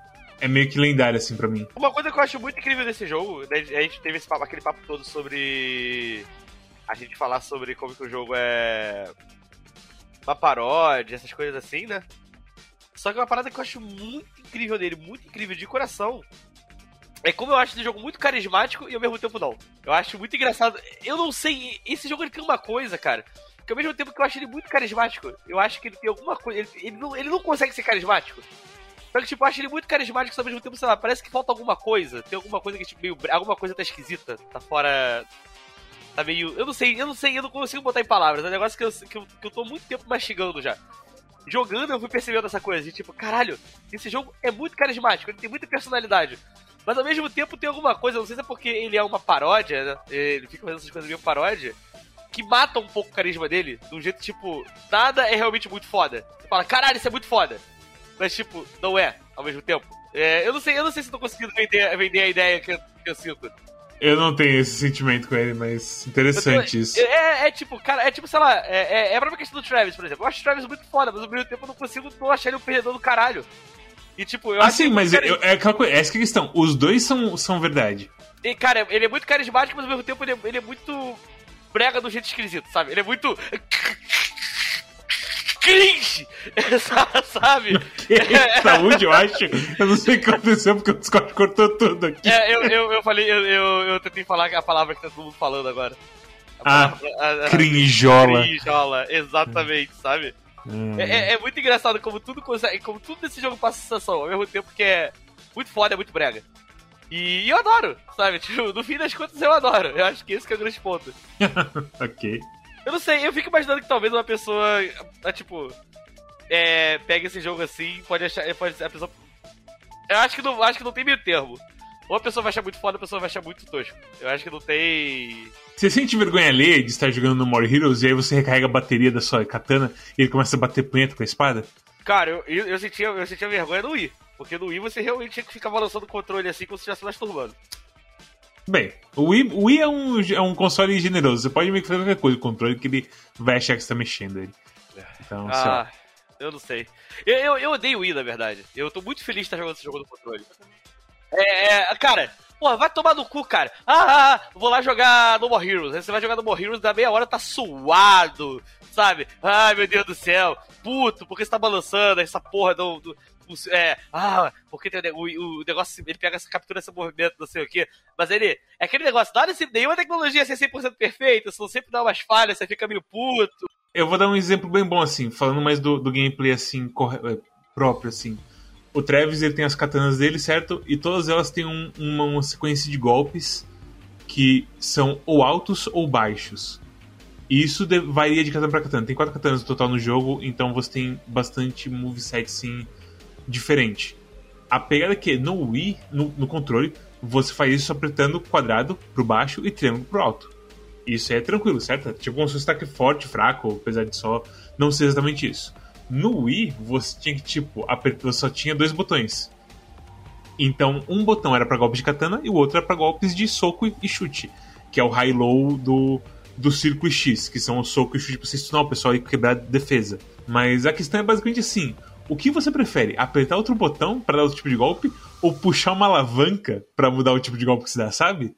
é meio que lendária, assim, pra mim. Uma coisa que eu acho muito incrível desse jogo, né, a gente teve esse papo, aquele papo todo sobre. A gente falar sobre como que o jogo é. Uma paródia, essas coisas assim, né? Só que uma parada que eu acho muito incrível nele, muito incrível de coração. É como eu acho esse jogo muito carismático e ao mesmo tempo não. Eu acho muito engraçado. Eu não sei, esse jogo ele tem uma coisa, cara. Que ao mesmo tempo que eu acho ele muito carismático, eu acho que ele tem alguma coisa. Ele, ele não, ele não consegue ser carismático. Só que, tipo, eu acho ele muito carismático, mas ao mesmo tempo, sei lá, parece que falta alguma coisa. Tem alguma coisa que, tipo, meio. Alguma coisa tá esquisita. Tá fora. Tá meio. Eu não sei, eu não sei, eu não consigo botar em palavras. É um negócio que eu, que eu, que eu tô muito tempo mastigando já. Jogando, eu fui percebendo essa coisa. De tipo, caralho, esse jogo é muito carismático, ele tem muita personalidade. Mas ao mesmo tempo tem alguma coisa, não sei se é porque ele é uma paródia, né? Ele fica fazendo essas coisas meio paródia. Que mata um pouco o carisma dele, de um jeito tipo, nada é realmente muito foda. Você fala, caralho, isso é muito foda. Mas, tipo, não é, ao mesmo tempo. É, eu não sei, eu não sei se tô conseguindo vender, vender a ideia que eu, que eu sinto. Eu não tenho esse sentimento com ele, mas interessante Eu- isso. É, é tipo, cara, é tipo, sei lá, é, é, é a própria questão do Travis, por exemplo. Eu acho o Travis muito foda, mas ao mesmo tempo eu não consigo não achar ele um perdedor do caralho. E tipo, eu Ah, acho sim, ele mas eu- é aquela coisa, essa que é a questão. Os dois são, são verdade. E, cara, ele é muito carismático, mas ao mesmo tempo ele é, ele é muito brega do jeito esquisito, sabe? Ele é muito. Cringe! sabe? Saúde, eu acho. Eu não sei o que aconteceu porque o Discord cortou tudo aqui. É, eu, eu, eu falei, eu, eu, eu tentei falar a palavra que tá todo mundo falando agora. A Ah, a- a- Crinjola. Crinjola, exatamente, sabe? Hum. É, é- é muito engraçado como tudo consegue, como tudo nesse jogo passa sensação, ao mesmo tempo que é muito foda, é muito brega. E, eu adoro, sabe? Tipo, no fim das contas eu adoro. Eu acho que esse que é o grande ponto. ok. Eu não sei, eu fico imaginando que talvez uma pessoa, ah, tipo, é, pega esse jogo assim, pode achar, pode a pessoa Eu acho que não, acho que não tem meio termo. Ou a pessoa vai achar muito foda, ou a pessoa vai achar muito tosco. Eu acho que não tem Você sente vergonha alheia de estar jogando no More Heroes e aí você recarrega a bateria da sua katana e ele começa a bater punheta com a espada? Cara, eu, eu, eu sentia, eu sentia vergonha no Wii. Porque no Wii você realmente tinha que ficar balançando o controle assim como se estivesse masturbando. Bem, o Wii, o Wii é, um, é um console generoso. Você pode meio que fazer qualquer coisa o controle que ele vai achar que você tá mexendo ele. Então. Ah, eu não sei. Eu, eu, eu odeio o Wii, na verdade. Eu tô muito feliz de estar jogando esse jogo no controle. É, é, cara, porra, vai tomar no cu, cara. Ah, ah, vou lá jogar No More Heroes. Aí você vai jogar No More Heroes, da meia hora tá suado, sabe? Ai, meu Deus do céu. Puto, porque você tá balançando essa porra do do- é, ah, porque tem o, o, negócio, ele pega essa captura, esse movimento, não sei o quê. Mas ele, é aquele negócio, nada, assim, nenhuma tecnologia ser 100% perfeita, são sempre dá umas falhas, você fica meio puto. Eu vou dar um exemplo bem bom, assim, falando mais do, do gameplay, assim, é, próprio, assim. O Travis, ele tem as katanas dele, certo? E todas elas têm um- uma, uma sequência de golpes que são ou altos ou baixos. E isso varia de katana pra katana. Tem quatro katanas no total no jogo, então você tem bastante moveset, sim, diferente. A pegada é que no Wii, no, no controle, você faz isso apertando quadrado pro baixo e triângulo pro alto. Isso é tranquilo, certo? Tipo fosse ataque forte, fraco, apesar de só não ser exatamente isso. No Wii, você tinha que, tipo, apertar, só tinha dois botões. Então, um botão era pra golpes de katana e o outro era pra golpes de soco e chute, que é o high-low do, do círculo X, que são o soco e chute pra você stunar o pessoal e quebrar a defesa. Mas a questão é basicamente assim: o que você prefere? Apertar outro botão pra dar outro tipo de golpe ou puxar uma alavanca pra mudar o tipo de golpe que você dá, sabe?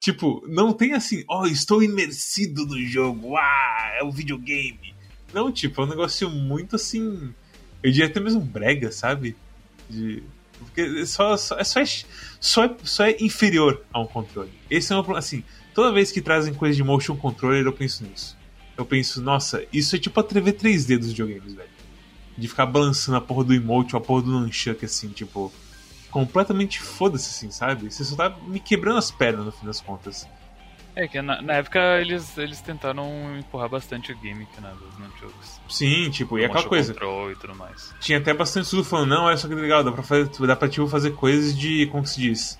Tipo, não tem assim, ó, estou imersido no jogo, ah, é um videogame. Não, tipo, é um negócio muito assim. Eu diria até mesmo brega, sabe? De, porque só, só, é, só, é, só, é, só é inferior a um controle. Esse é um problema. Assim, toda vez que trazem coisa de motion controller, eu penso nisso. Eu penso, nossa, isso é tipo a TV 3D dos videogames, velho. De ficar balançando a porra do emote ou a porra do nunchuck, assim, tipo. Completamente foda-se, assim, sabe? Você só tá me quebrando as pernas no fim das contas. É que na, na época eles, eles tentaram empurrar bastante o gimmick né, dos nunchucks. Sim, tipo, e aquela coisa. control e tudo mais. Tinha até bastante estudo falando, não, olha só que legal, dá pra, fazer, dá pra tipo, fazer coisas de, como que se diz?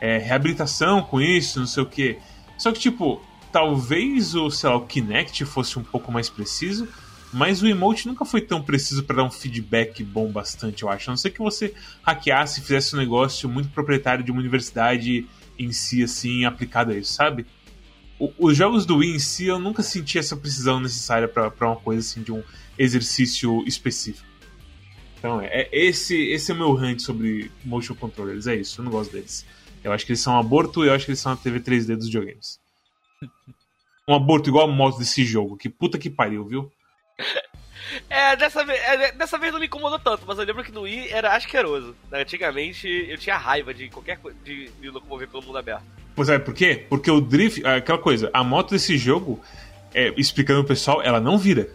É, reabilitação com isso, não sei o que. Só que, tipo, talvez o, sei lá, o Kinect fosse um pouco mais preciso, mas o emote nunca foi tão preciso pra dar um feedback bom bastante, eu acho. A não ser que você hackeasse e fizesse um negócio muito proprietário de uma universidade em si, assim, aplicado a isso, sabe? O- os jogos do Wii em si, eu nunca senti essa precisão necessária pra uma coisa assim, de um exercício específico. Então, é, é- esse, esse é o meu rant sobre motion controllers, é isso, eu não gosto deles. Eu acho que eles são um aborto e eu acho que eles são a TV 3D dos videogames. Um aborto igual a moto desse jogo, que puta que pariu, viu? É, dessa vez, é, dessa vez não me incomodou tanto, mas eu lembro que no Wii era asqueroso. Antigamente eu tinha raiva de qualquer coisa, de me locomover pelo mundo aberto. Pois é, por quê? Porque o drift, aquela coisa, a moto desse jogo, é, explicando pro pessoal, ela não vira.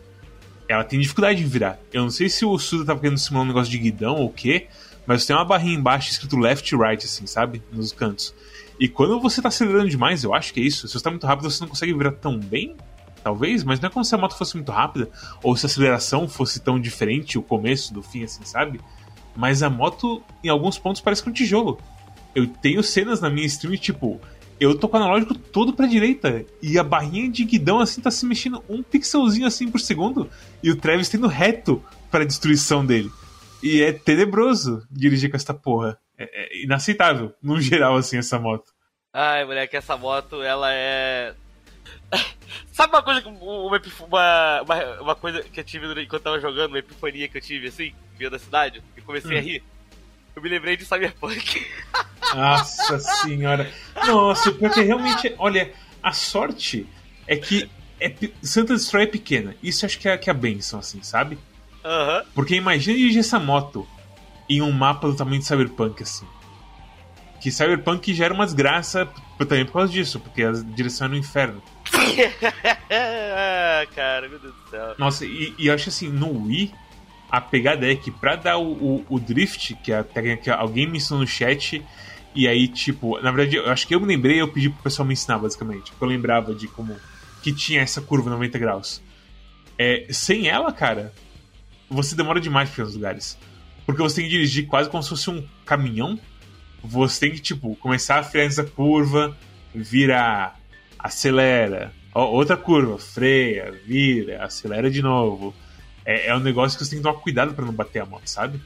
Ela tem dificuldade de virar. Eu não sei se o Suda tava querendo simular um negócio de guidão ou o quê, mas tem uma barrinha embaixo escrito left e right, assim, sabe? Nos cantos. E quando você tá acelerando demais, eu acho que é isso. Se você tá muito rápido, você não consegue virar tão bem, talvez, mas não é como se a moto fosse muito rápida, ou se a aceleração fosse tão diferente, o começo do fim, assim, sabe? Mas a moto, em alguns pontos, parece que é um tijolo. Eu tenho cenas na minha stream, tipo, eu tô com o analógico todo pra direita, e a barrinha de guidão, assim, tá se mexendo um pixelzinho, assim, por segundo, e o Travis tendo reto pra destruição dele. E é tenebroso dirigir com essa porra. É, é inaceitável, no geral, assim, essa moto. Ai, moleque, essa moto, ela é. Sabe uma coisa que. Uma, uma, uma, coisa que eu tive enquanto eu tava jogando, uma epifania que eu tive assim, vendo a cidade, e comecei a Hum. rir? Eu me lembrei de Cyberpunk. Nossa senhora. Nossa, porque realmente, olha, a sorte é que é, Santa Destroy é pequena. Isso acho que é, que é a benção, assim, sabe? Aham. Porque imagina dirigir essa moto em um mapa do tamanho de Cyberpunk, assim. Que Cyberpunk já era uma desgraça também por causa disso, porque a direção é no inferno. cara, meu Deus do céu. Nossa, e, e eu acho assim, no Wii, a pegada é que pra dar o, o, o drift, que é a técnica que alguém me ensinou no chat, e aí, tipo, na verdade, eu acho que eu me lembrei eu pedi pro pessoal me ensinar, basicamente. Porque eu lembrava de como que tinha essa curva 90 graus. É, sem ela, cara, você demora demais pra nos lugares. Porque você tem que dirigir quase como se fosse um caminhão. Você tem que, tipo, começar a frear nessa curva, vira, acelera. Ó, outra curva, freia, vira, acelera de novo. É, é um negócio que você tem que tomar cuidado pra não bater a moto, sabe?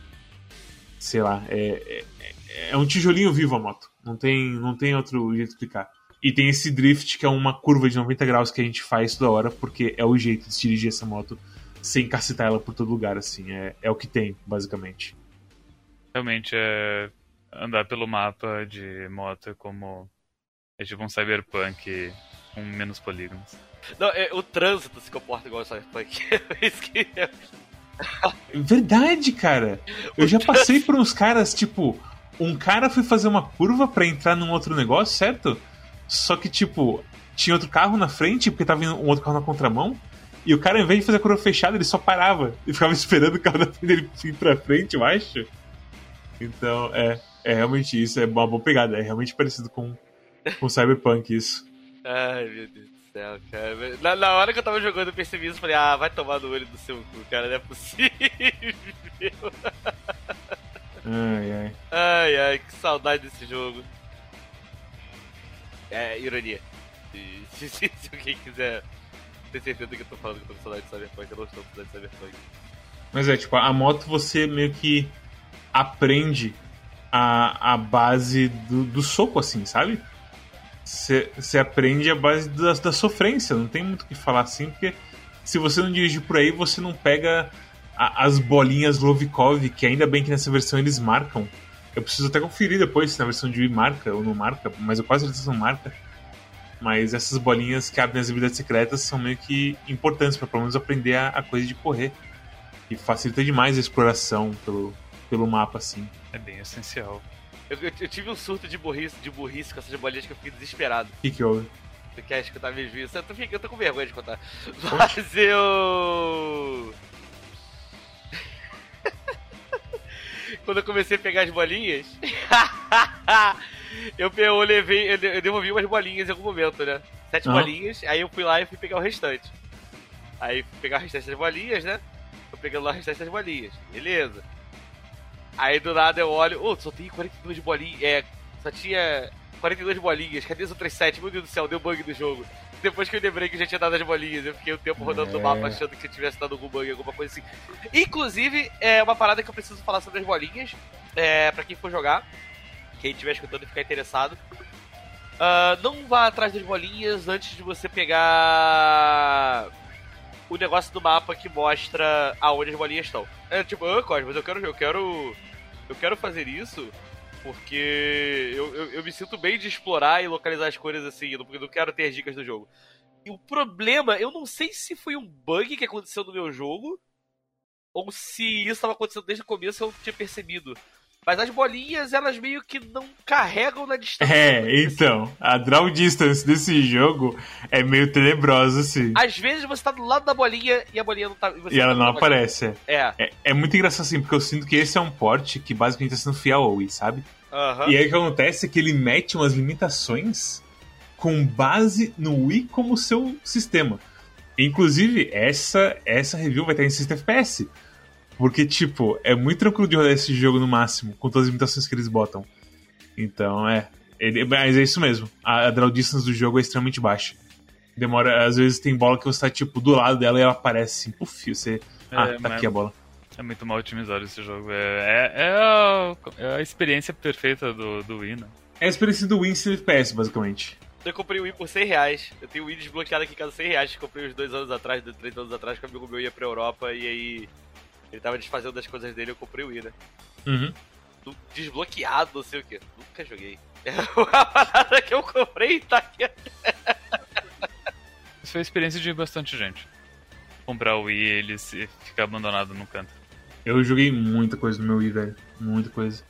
sei lá, é, é, é um tijolinho vivo a moto. Não tem, não tem outro jeito de explicar. E tem esse drift que é uma curva de 90 graus que a gente faz toda hora, porque é o jeito de se dirigir essa moto sem cacetar ela por todo lugar, assim. É, é o que tem, basicamente. Realmente, é andar pelo mapa de moto como. É tipo um cyberpunk com menos polígonos. Não, é, o trânsito se comporta igual o cyberpunk. Isso que é. Verdade, cara. Eu já passei por uns caras, tipo, um cara foi fazer uma curva para entrar num outro negócio, certo? Só que, tipo, tinha outro carro na frente, porque tava um outro carro na contramão. E o cara, ao invés de fazer a curva fechada, ele só parava e ficava esperando o carro da frente dele ir pra frente, eu acho. Então, é, é realmente isso, é uma boa pegada. É realmente parecido com, com Cyberpunk isso. Ai, meu Deus do céu, cara. Na, na hora que eu tava jogando, eu percebi isso e falei, ah, vai tomar no olho do seu cu, cara, não é possível. Ai, ai. Ai, ai, que saudade desse jogo. É, ironia. Se, se, se, alguém quiser ter certeza que eu tô falando que eu tô com saudade de Cyberpunk, eu não estou com saudade de Cyberpunk. Mas é, tipo, a moto você meio que aprende a, a base do, do soco, assim, sabe? Você aprende a base da, da sofrência, não tem muito o que falar assim, porque se você não dirige por aí, você não pega a, as bolinhas Lovikov, que ainda bem que nessa versão eles marcam. Eu preciso até conferir depois se na versão de Wii marca ou não marca, mas eu quase certeza não marca. Mas essas bolinhas que abrem as habilidades secretas são meio que importantes para pelo menos aprender a, a, coisa de correr. E facilita demais a exploração pelo, pelo mapa, assim. É bem essencial. Eu, eu, eu tive um surto de burrice, de burrice com essas bolinhas que eu fiquei desesperado. O que, que houve? Você quer escutar meus vídeos? Eu tô, eu tô com vergonha de contar. Mas eu. Quando eu comecei a pegar as bolinhas. eu, eu levei. Eu devolvi umas bolinhas em algum momento, né? Sete bolinhas, aí eu fui lá e fui pegar o restante. Aí fui pegar o restante das bolinhas, né? Tô pegando lá o restante das bolinhas. Beleza. Aí do nada eu olho, ô, oh, só tem 42 bolinhas. É, só tinha 42 bolinhas. Cadê as outras 7? Meu Deus do céu, deu bug do jogo. Depois que eu lembrei que eu já tinha dado as bolinhas, eu fiquei o um tempo rodando é... no mapa achando que tivesse dado algum bug, alguma coisa assim. Inclusive, é uma parada que eu preciso falar sobre as bolinhas, é, pra quem for jogar, quem estiver escutando e ficar interessado. Uh, não vá atrás das bolinhas antes de você pegar o negócio do mapa que mostra aonde as bolinhas estão. É tipo, ah, Cosmos, eu quero, eu quero. Eu quero fazer isso porque eu, eu, eu, me sinto bem de explorar e localizar as coisas assim, porque eu não quero ter dicas do jogo. E o problema, eu não sei se foi um bug que aconteceu no meu jogo, ou se isso estava acontecendo desde o começo e eu não tinha percebido. Mas as bolinhas, elas meio que não carregam na distância. É, então, a draw distance desse jogo é meio tenebrosa, assim. Às vezes você tá do lado da bolinha e a bolinha não tá. E, e ela tá não aparece. É. é. é. muito engraçado, assim, porque eu sinto que esse é um porte que basicamente tá sendo fiel ao Wii, sabe? Uhum. E aí o que acontece é que ele mete umas limitações com base no Wii como seu sistema. Inclusive, essa, essa review vai estar em 60 FPS. Porque, tipo, é muito tranquilo de rodar esse jogo no máximo, com todas as limitações que eles botam. Então, é. Ele, mas é isso mesmo. A, a draw distance do jogo é extremamente baixa. Demora, às vezes tem bola que você tá, tipo, do lado dela e ela aparece assim, puf, você. É, ah, tá aqui a bola. É muito mal otimizado esse jogo. É, é, é, a, é a, experiência perfeita do, do Wii, né? É a experiência do Wii em FPS, basicamente. Eu comprei o Wii por 100 reais. Eu tenho o Wii desbloqueado aqui em casa 100 reais. Comprei uns dois anos atrás, dois, três anos atrás, que o amigo meu ia pra Europa e aí ele tava desfazendo das coisas dele, eu comprei o Wii, né? Uhum. Desbloqueado, não sei o que. Nunca joguei. É uma parada que eu comprei e tá aqui. Isso foi a experiência de bastante gente. Comprar o Wii e ele ficar abandonado no canto. Eu joguei muita coisa no meu Wii, velho. Muita coisa.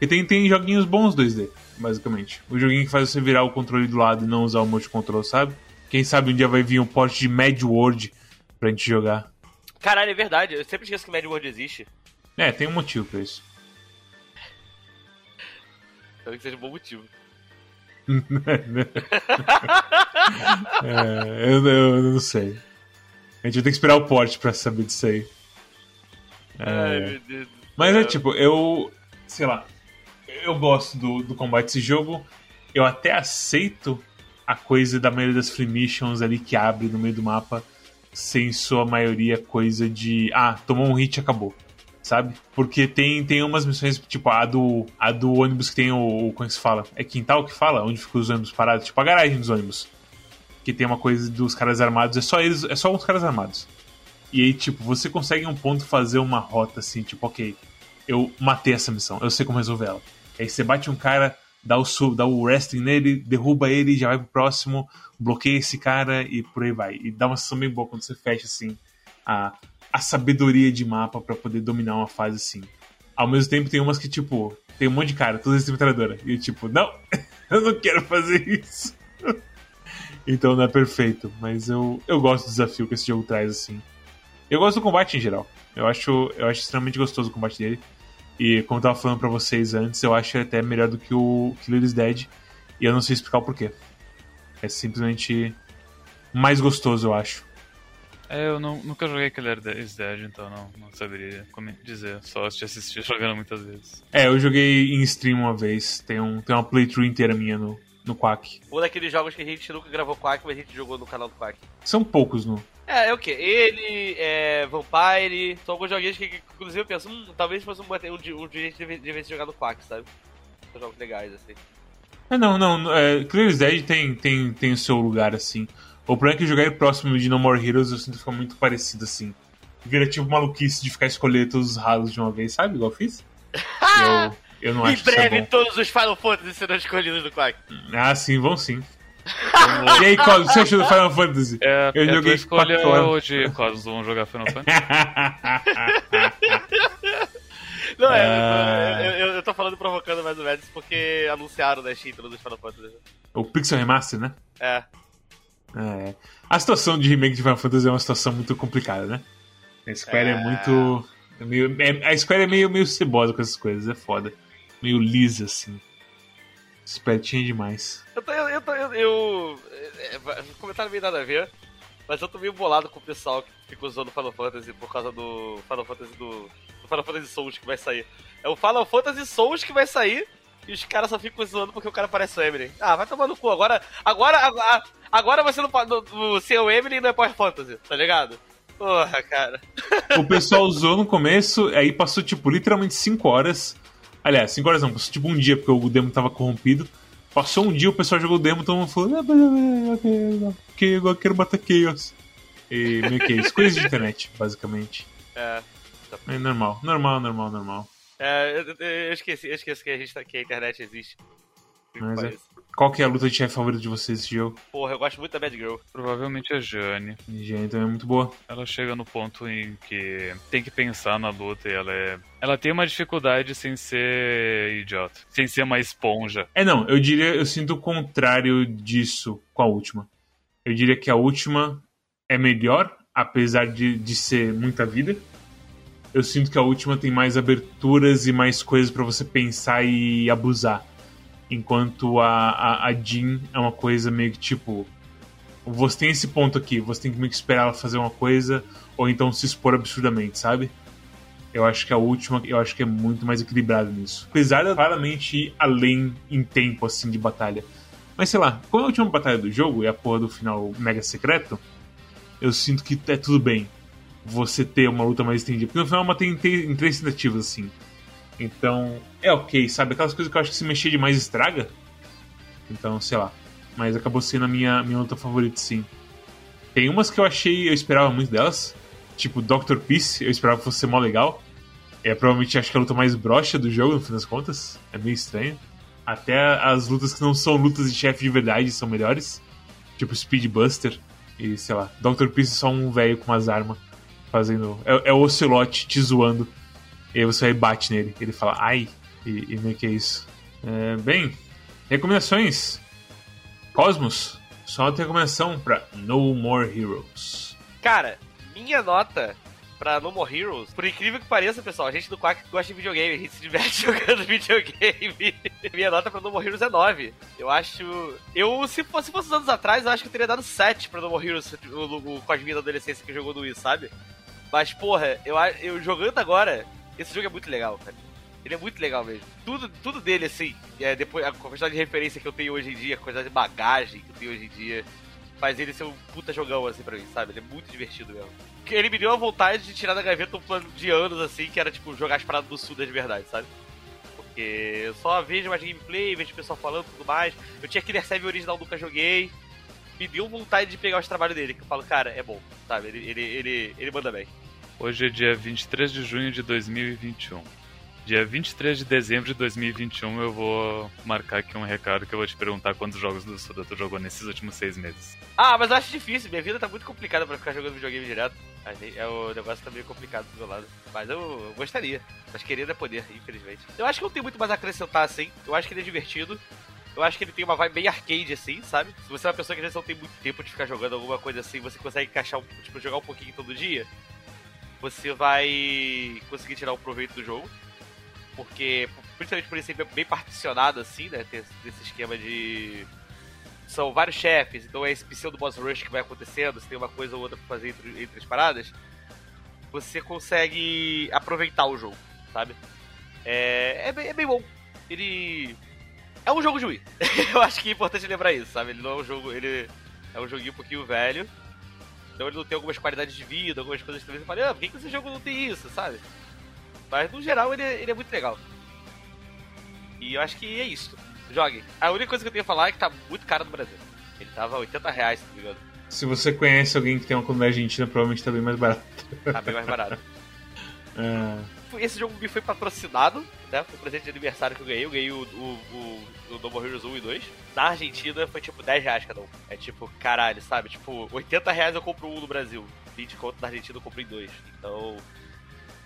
E tem, tem joguinhos bons 2D, basicamente. O joguinho que faz você virar o controle do lado e não usar o multicontrol, sabe? Quem sabe um dia vai vir um porte de Mad World pra gente jogar. Caralho, é verdade. Eu sempre esqueço que Mad World existe. É, tem um motivo pra isso. Que seja um bom motivo. é, eu, eu, não sei. A gente vai ter que esperar o porte pra saber disso aí. É... Ai, meu Deus. Mas é tipo, eu. Sei lá. Eu gosto do, do combate desse jogo. Eu até aceito a coisa da maioria das free missions ali que abre no meio do mapa sem sua maioria coisa de. Ah, tomou um hit e acabou. sabe? Porque tem, tem umas missões, tipo, a do, a do ônibus que tem o, o. Como é que se fala? É quintal que fala? Onde ficam os ônibus parados? Tipo, a garagem dos ônibus. Que tem uma coisa dos caras armados, é só eles, é só uns caras armados. E aí, tipo, você consegue em um ponto fazer uma rota assim, tipo, ok, eu matei essa missão, eu sei como resolver ela. Aí você bate um cara, dá o, dá o wrestling nele, derruba ele, já vai pro próximo, bloqueia esse cara e por aí vai. E dá uma sensação bem boa quando você fecha assim a, a sabedoria de mapa para poder dominar uma fase assim. Ao mesmo tempo tem umas que, tipo, tem um monte de cara, todas essa metralhadora. E eu, tipo, não, eu não quero fazer isso. então não é perfeito, mas eu, eu gosto do desafio que esse jogo traz, assim. Eu gosto do combate em geral. Eu acho, eu acho extremamente gostoso o combate dele. E como eu tava falando pra vocês antes, eu acho até melhor do que o Killer is Dead. E eu não sei explicar o porquê. É simplesmente mais gostoso, eu acho. É, eu não, nunca joguei Killer is Dead, então não, não saberia como dizer. Só te assistir jogando muitas vezes. É, eu joguei em stream uma vez. Tem, um, tem uma playthrough inteira minha no, no Quack. Um daqueles jogos que a gente nunca gravou Quack, mas a gente jogou no canal do Quack. São poucos no, é, é o que? Ele, é, Vampire, são alguns joguinhos que, que, inclusive, eu penso, hum, talvez fosse um, um, um dia a gente devesse jogar no Quack, sabe? São jogos legais, assim. É, não, não, é, Clear Dead tem, tem, tem o seu lugar, assim. O problema é que jogar próximo de No More Heroes eu sinto que fica muito parecido, assim. Vira tipo maluquice de ficar escolher todos os ralos de uma vez, sabe? Igual eu fiz. eu, eu não acho Em breve, todos os Final Fantasy serão escolhidos do Quack. Ah, sim, vão sim e aí, Cosmos, você achou do Final Fantasy? É, eu é joguei escolha hoje, Cosmos, vamos jogar Final Fantasy. Não, é, uh... eu, eu, eu, tô falando provocando mais o Médici porque anunciaram né, título dos Final Fantasy. O Pixel Remaster, né? É. é. A situação de remake de Final Fantasy é uma situação muito complicada, né? A Square é, é muito. É meio, é, a Square é meio, meio cebosa com essas coisas, é foda. Meio lisa, assim. Espertinha demais. Eu tô, eu, tô, eu, eu é, é, comentário meio nada a ver, mas eu tô meio bolado com o pessoal que fica usando Final Fantasy por causa do Final Fantasy do, do Final Fantasy Souls que vai sair. É o Final Fantasy Souls que vai sair e os caras só ficam zoando porque o cara parece o Emily. Ah, vai tomar no cu. Agora, agora, agora, agora você não pode. Ser o Emily não é Power Fantasy, tá ligado? Porra, cara. O pessoal usou no começo, aí passou, tipo, literalmente 5 horas Aliás, 5 horas não, passou tipo um dia, porque o demo tava corrompido. Passou um dia, o pessoal jogou o demo, todo mundo falou, ah, ok, eu quero matar Chaos. E meio que isso, coisa de internet, basicamente. É. É normal, normal, normal, normal. É, eu, eu, esqueci, eu esqueci que a, gente, tá, que a internet existe. Mas é. Qual que é a luta de chefe favorita de vocês esse jogo? Porra, eu gosto muito da Bad Girl. Provavelmente a Jane. Jane também é muito boa. Ela chega no ponto em que tem que pensar na luta e ela é. Ela tem uma dificuldade sem ser idiota. Sem ser uma esponja. É, não, eu diria, eu sinto o contrário disso com a última. Eu diria que a última é melhor, apesar de, de ser muita vida. Eu sinto que a última tem mais aberturas e mais coisas para você pensar e abusar. Enquanto a, a, a Jean é uma coisa meio que tipo. Você tem esse ponto aqui, você tem que meio que esperar ela fazer uma coisa, ou então se expor absurdamente, sabe? Eu acho que a última, eu acho que é muito mais equilibrado nisso. Apesar de claramente ir além em tempo, assim, de batalha. Mas sei lá, quando a última batalha do jogo é a porra do final mega secreto, eu sinto que é tudo bem você ter uma luta mais estendida. Porque no final ela tem em três tentativas, assim. Então, é ok, sabe? Aquelas coisas que eu acho que se mexer demais estraga. Então, sei lá. Mas acabou sendo a minha, minha luta favorita, sim. Tem umas que eu achei, eu esperava muito delas. Tipo, Dr. Peace, eu esperava que fosse ser mó legal. É provavelmente acho que é a luta mais broxa do jogo, no fim das contas. É meio estranho. Até as lutas que não são lutas de chefe de verdade são melhores. Tipo Speedbuster e sei lá. Dr. Peace é só um velho com umas armas fazendo. É, é o Ocelote te zoando e aí você e bate nele. Ele fala, ai, e, e meio que é isso. É, bem, recomendações. Cosmos, só uma recomendação pra No More Heroes. Cara, minha nota pra No More Heroes, por incrível que pareça, pessoal, a gente do Quack gosta de videogame, a gente se diverte jogando videogame. minha nota pra No More Heroes é 9. Eu acho. Eu, se fosse, se fosse anos atrás, eu acho que eu teria dado 7 pra No More Heroes, o, o, o Cosminha da adolescência que jogou no Wii, sabe? Mas, porra, eu, eu jogando agora, esse jogo é muito legal, cara. Ele é muito legal mesmo. Tudo, tudo dele, assim, é, depois, a quantidade de referência que eu tenho hoje em dia, a quantidade de bagagem que eu tenho hoje em dia. faz ele ser um puta jogão, assim, pra mim, sabe? Ele é muito divertido mesmo. Ele me deu a vontade de tirar da gaveta um plano de anos, assim, que era, tipo, jogar as paradas do sul de verdade, sabe? Porque eu só vejo mais gameplay, vejo o pessoal falando tudo mais. Eu tinha Killer 7 original, nunca joguei. Me deu vontade de pegar os trabalhos dele, que eu falo, cara, é bom, sabe? Ele, ele, ele, ele manda bem. Hoje é dia 23 de junho de 2021. Dia 23 de dezembro de 2021 eu vou marcar aqui um recado que eu vou te perguntar quantos jogos do Suda tu jogou nesses últimos seis meses. Ah, mas eu acho difícil, minha vida tá muito complicada pra ficar jogando videogame direto. É, o negócio tá meio complicado do meu lado. Mas eu gostaria. Mas querer é poder, infelizmente. Eu acho que não tem muito mais a acrescentar assim. Eu acho que ele é divertido. Eu acho que ele tem uma vibe bem arcade, assim, sabe? Se você é uma pessoa que já não tem muito tempo de ficar jogando alguma coisa assim, você consegue encaixar, tipo, jogar um pouquinho todo dia, você vai conseguir tirar o proveito do jogo porque, principalmente por ele ser bem particionado assim, né? Ter esse esquema de. São vários chefes, então é esse pseudo boss rush que vai acontecendo, você tem uma coisa ou outra pra fazer entre, entre as paradas. Você consegue aproveitar o jogo, sabe? É, é, bem, é bem bom. Ele. É um jogo de Wii. Eu acho que é importante lembrar isso, sabe? Ele não é um jogo. Ele é um joguinho um pouquinho velho. Então ele não tem algumas qualidades de vida, algumas coisas que talvez eu falei, ah, por que, que esse jogo não tem isso, sabe? Mas no geral ele, é, ele é muito legal. E eu acho que é isso. Jogue. A única coisa que eu tenho a falar é que tá muito caro no Brasil. Ele tava 80 reais, se não me engano. Se você conhece alguém que tem uma na Argentina, provavelmente tá bem mais barato. Tá bem mais barato. é... Esse jogo me foi patrocinado, né? Foi um presente de aniversário que eu ganhei. Eu ganhei o, o, o, o No More Heroes 1 e 2. Na Argentina foi tipo 10 reais cada um. É tipo, caralho, sabe? Tipo, 80 reais eu compro um no Brasil. 20 conto na Argentina eu comprei dois. Então,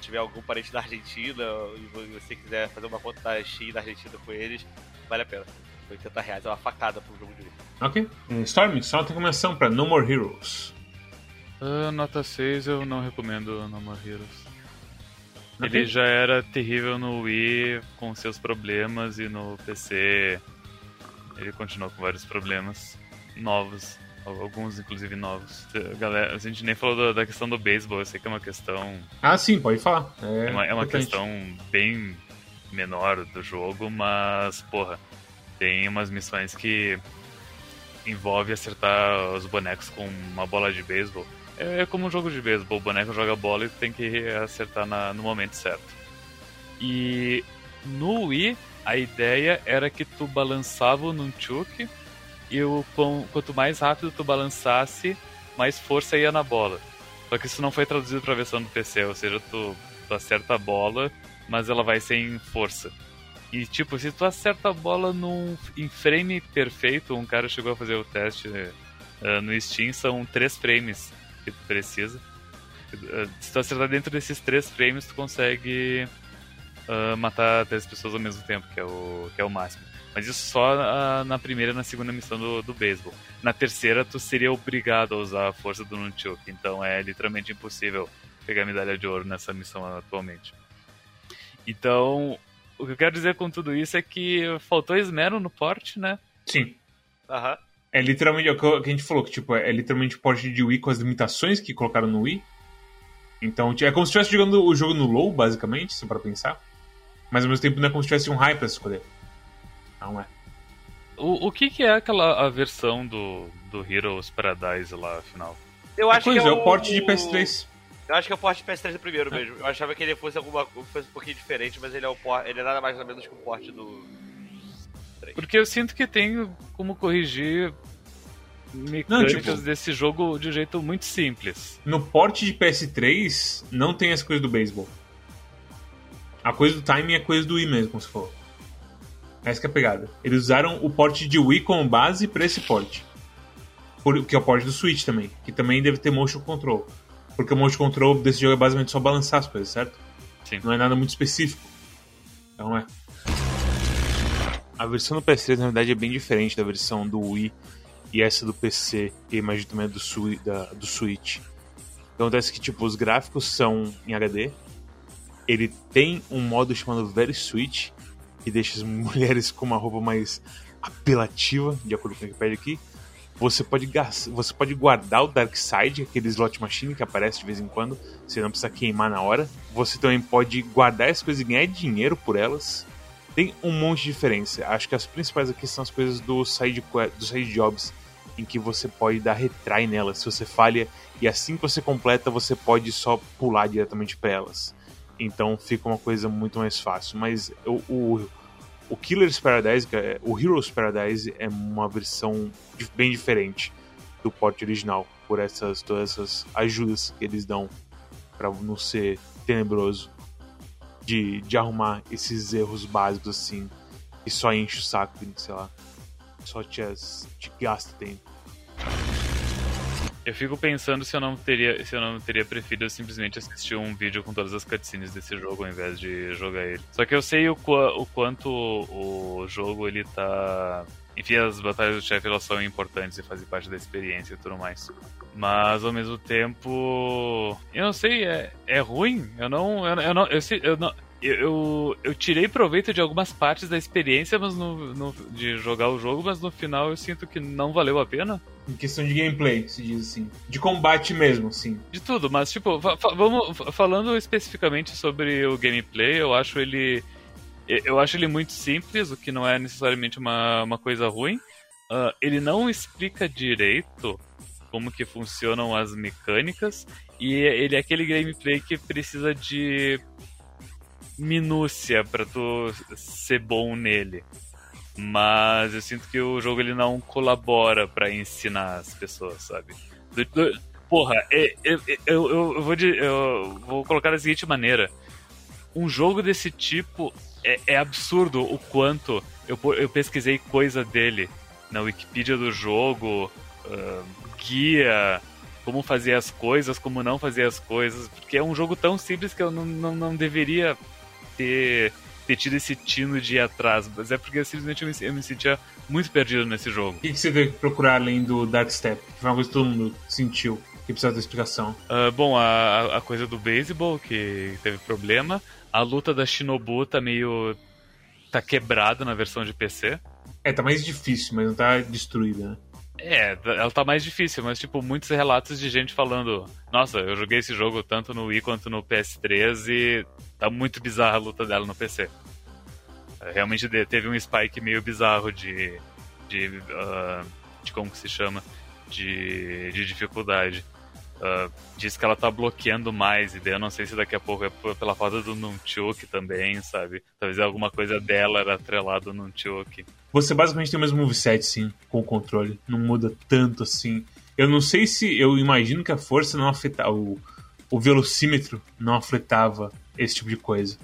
tiver algum parente da Argentina e você quiser fazer uma conta da Steam da Argentina com eles, vale a pena. 80 reais é uma facada pro jogo de luta. Ok. Storm, só uma recomendação pra No More Heroes. Uh, nota 6 eu não recomendo No More Heroes. Ele já era terrível no Wii com seus problemas e no PC ele continuou com vários problemas novos. Alguns, inclusive, novos. Galera, a gente nem falou da, questão do beisebol, eu sei que é uma questão. Ah, sim, pode falar. É, é uma, é uma questão bem menor do jogo, mas, porra, tem umas missões que envolve acertar os bonecos com uma bola de beisebol. É como um jogo de beisebol, o boneco joga bola e tem que acertar na, no momento certo. E no Wii, a ideia era que tu balançava o Nunchuk e o, quanto mais rápido tu balançasse, mais força ia na bola. Só que isso não foi traduzido para a versão do PC, ou seja, tu, tu acerta a bola, mas ela vai sem força. E tipo, se tu acerta a bola num, em frame perfeito, um cara chegou a fazer o teste uh, no Steam, são três frames que tu precisa. Uh, se tu acertar dentro desses três frames, tu consegue uh, matar três pessoas ao mesmo tempo, que é o, que é o máximo. Mas isso só uh, na primeira e na segunda missão do, do beisebol. Na terceira, tu seria obrigado a usar a força do Nunchuk. Então é literalmente impossível pegar a medalha de ouro nessa missão atualmente. Então, o que eu quero dizer com tudo isso é que faltou esmero no porte, né? Sim. Aham. É literalmente é o que a gente falou, que tipo, é literalmente o porte de Wii com as limitações que colocaram no Wii. Então, é como se estivesse jogando o jogo no low, basicamente, se para pensar. Mas ao mesmo tempo não é como se tivesse um high pra escolher. Não é. O, o que, que é aquela a versão do, do Heroes Paradise lá, afinal? Eu acho coisa, que é, o, é o porte de PS3. Eu acho que é o porte de PS3 do primeiro é. mesmo. Eu achava que ele fosse alguma fosse um pouquinho diferente, mas ele é o porte, ele é nada mais ou menos que o porte do 3. Porque eu sinto que tem como corrigir mecânicas não, tipo, desse jogo de um jeito muito simples. No porte de PS3 não tem as coisas do beisebol. A coisa do timing é coisa do Wii mesmo, como se for. Essa que é a pegada. Eles usaram o porte de Wii como base para esse porte. Por, que é o porte do Switch também. Que também deve ter motion control. Porque o motion control desse jogo é basicamente só balançar as coisas, certo? Sim. Não é nada muito específico. Então é. A versão do PS3 na verdade é bem diferente da versão do Wii e essa do PC e imagino também do, da, do Switch. Então acontece que tipo, os gráficos são em HD. Ele tem um modo chamado Very Switch, que deixa as mulheres com uma roupa mais apelativa, de acordo com o que pede aqui. Você pode, você pode guardar o Dark Side, aquele slot machine que aparece de vez em quando, você não precisa queimar na hora. Você também pode guardar as coisas e ganhar dinheiro por elas. Tem um monte de diferença. Acho que as principais aqui são as coisas do side, do side jobs em que você pode dar retry nelas se você falha, e assim que você completa, você pode só pular diretamente para elas. Então fica uma coisa muito mais fácil. Mas o, o, o Killer's Paradise, é, o Heroes Paradise é uma versão bem diferente do porte original, por essas todas essas ajudas que eles dão para não ser tenebroso de, de arrumar esses erros básicos assim e só enche o saco, sei lá, só te, te gasta tempo. Eu fico pensando se eu não teria, se eu não teria preferido simplesmente assistir um vídeo com todas as cutscenes desse jogo ao invés de jogar ele. Só que eu sei o, o quanto o jogo ele tá enfim, as batalhas do chefe elas são importantes e fazem parte da experiência e tudo mais. Mas ao mesmo tempo, eu não sei, é, é ruim. Eu não, eu, eu não, eu, eu não, eu, eu, tirei proveito de algumas partes da experiência mas no, no, de jogar o jogo, mas no final eu sinto que não valeu a pena. Em questão de gameplay, se diz assim. De combate mesmo, sim. De tudo, mas tipo, fa vamos falando especificamente sobre o gameplay, eu acho ele. Eu acho ele muito simples, o que não é necessariamente uma, uma coisa ruim. Uh, ele não explica direito como que funcionam as mecânicas e ele é aquele gameplay que precisa de minúcia para tu ser bom nele. Mas eu sinto que o jogo ele não colabora para ensinar as pessoas, sabe? Do, do, porra, é, é, é, eu, eu, eu, vou de, eu vou colocar da seguinte maneira: um jogo desse tipo é, é absurdo o quanto eu, eu pesquisei coisa dele na Wikipedia do jogo, uh, guia, como fazer as coisas, como não fazer as coisas, porque é um jogo tão simples que eu não, não, não deveria ter, ter tido esse tino de ir atrás, mas é porque simplesmente eu me, eu me sentia muito perdido nesse jogo. O que, que você que procurar além do Dark Step? Que foi uma coisa que todo mundo sentiu que precisa de explicação. Uh, bom, a, a coisa do beisebol, que teve problema. A luta da Shinobu tá meio. tá quebrada na versão de PC. É, tá mais difícil, mas não tá destruída, né? É, ela tá mais difícil, mas tipo, muitos relatos de gente falando: Nossa, eu joguei esse jogo tanto no Wii quanto no PS3 e tá muito bizarra a luta dela no PC. É, realmente teve um spike meio bizarro de. de. Uh, de como que se chama? De, de dificuldade. Uh, diz que ela tá bloqueando mais, e daí eu não sei se daqui a pouco é pela falta do Nunchuk também, sabe? Talvez alguma coisa dela era atrelada no Nunchuk. Você basicamente tem o mesmo moveset, sim, com o controle. Não muda tanto assim. Eu não sei se. Eu imagino que a força não afetava. O, o velocímetro não afetava esse tipo de coisa.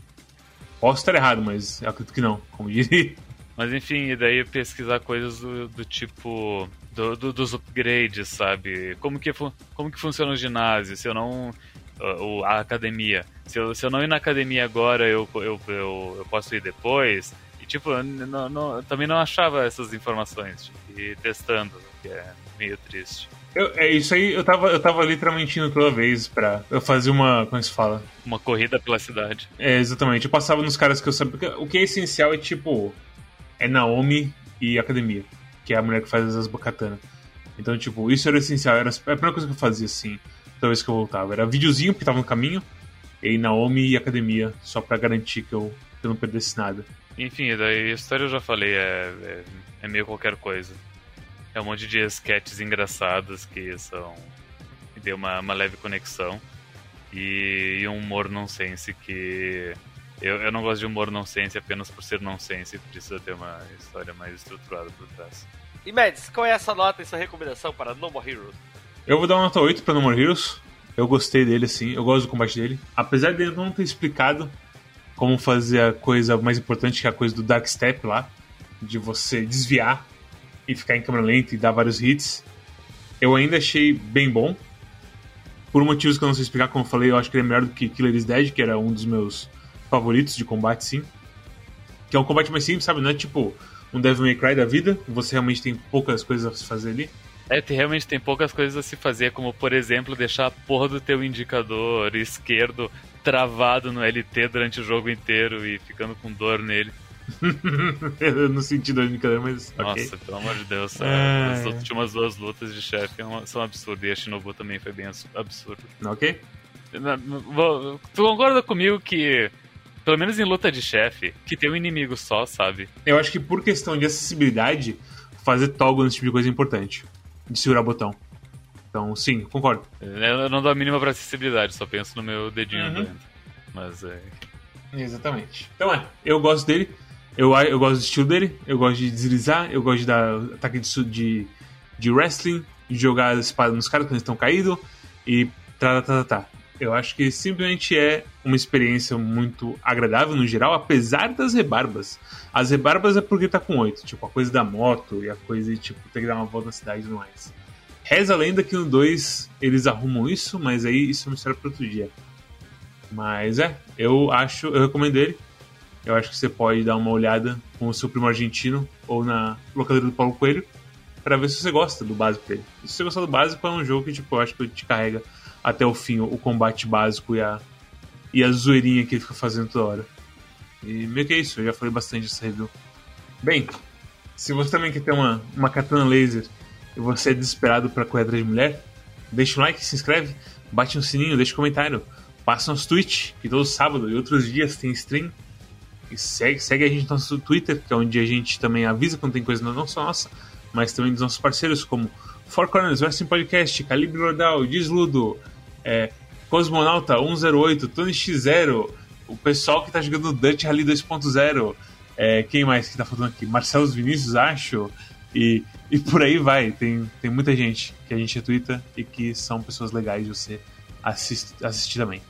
Posso estar errado, mas acredito que não, como diria. Mas enfim, e daí pesquisar coisas do, do tipo do, do, dos upgrades, sabe? Como que, como que funciona o ginásio? Se eu não. Uh, a academia. Se eu, se eu não ir na academia agora, eu, eu, eu, eu posso ir depois. E tipo, eu não, não, também não achava essas informações. Tipo, e testando, que é meio triste. Eu, é isso aí, eu tava, eu tava literalmente indo toda vez pra eu fazer uma. Como é se fala? Uma corrida pela cidade. É, exatamente. Eu passava nos caras que eu sabia. O que é essencial é tipo é Naomi e Academia, que é a mulher que faz as Bacatana. Então, tipo, isso era essencial, era a primeira coisa que eu fazia, assim, toda vez que eu voltava. Era videozinho, porque tava no caminho, e Naomi e Academia, só para garantir que eu, que eu não perdesse nada. Enfim, daí a história eu já falei, é, é, é meio qualquer coisa. É um monte de sketches engraçados que são. que tem uma, uma leve conexão. E, e um humor nonsense que eu, eu não gosto de humor nonsense apenas por ser nonsense, precisa ter uma história mais estruturada por trás. E Mads, qual é essa nota e sua recomendação para No More Heroes? Eu vou dar uma nota 8 para No More Heroes. Eu gostei dele, assim, eu gosto do combate dele. Apesar dele não ter explicado como fazer a coisa mais importante, que é a coisa do Dark Step lá, de você desviar e ficar em câmera lenta e dar vários hits, eu ainda achei bem bom. Por motivos que eu não sei explicar, como eu falei, eu acho que ele é melhor do que Killer is Dead, que era um dos meus favoritos de combate, sim. Que é um combate mais simples, sabe? Não é tipo um Devil May Cry da vida, você realmente tem poucas coisas a se fazer ali. É, realmente tem poucas coisas a se fazer, como por exemplo deixar a porra do teu indicador esquerdo travado no LT durante o jogo inteiro e ficando com dor nele. eu não senti dor no indicador, mas. Nossa, okay. pelo amor de Deus. É... As últimas duas lutas de chefe são absurdas e a Shinobu também foi bem absurdo. Ok. Tu concorda comigo que pelo menos em luta de chefe, que tem um inimigo só, sabe? Eu acho que por questão de acessibilidade, fazer toggle nesse tipo de coisa é importante. de segurar botão. Então, sim, concordo. Eu não dou a mínima pra acessibilidade, só penso no meu dedinho Uhum. doendo. Mas é. Exatamente. Então é, eu gosto dele, eu, eu gosto do estilo dele, eu gosto de deslizar, eu gosto de dar ataque de, de, de wrestling, de jogar a espada nos caras quando eles estão caídos e tá, tá, tá, tá. Eu acho que simplesmente é uma experiência muito agradável no geral, apesar das rebarbas. As rebarbas é porque tá com oito, tipo, a coisa da moto e a coisa de, tipo, ter que dar uma volta na cidade e tudo mais. Reza a lenda que no 2 eles arrumam isso, mas aí isso é uma história para outro dia. Mas é, eu acho, eu recomendo ele. Eu acho que você pode dar uma olhada com o seu primo argentino ou na locadora do Paulo Coelho para ver se você gosta do básico dele. Se você gostar do básico, é um jogo que tipo, eu acho que te carrega até o fim o combate básico e a, e a zoeirinha que ele fica fazendo toda hora. E meio que é isso, eu já falei bastante dessa review. Bem, se você também quer ter uma, uma katana laser e você é desesperado para correr atrás de mulher, deixa um like, se inscreve, bate no sininho, deixa um comentário, passa nosso Twitch, que todo sábado e outros dias tem stream. E segue, segue a gente no nosso Twitter, que é onde a gente também avisa quando tem coisa não só nossa, mas também dos nossos parceiros, como Four Corners, Wrestling Podcast, Calibre Rodal, Desludo, é, Cosmonauta 108, Tony X0, o pessoal que tá jogando Dutch Rally 2.0, é, quem mais que tá faltando aqui? Marcelo Vinícius, acho, e, e por aí vai. Tem, tem muita gente que a gente retweeta e que são pessoas legais de você assist, assistir também.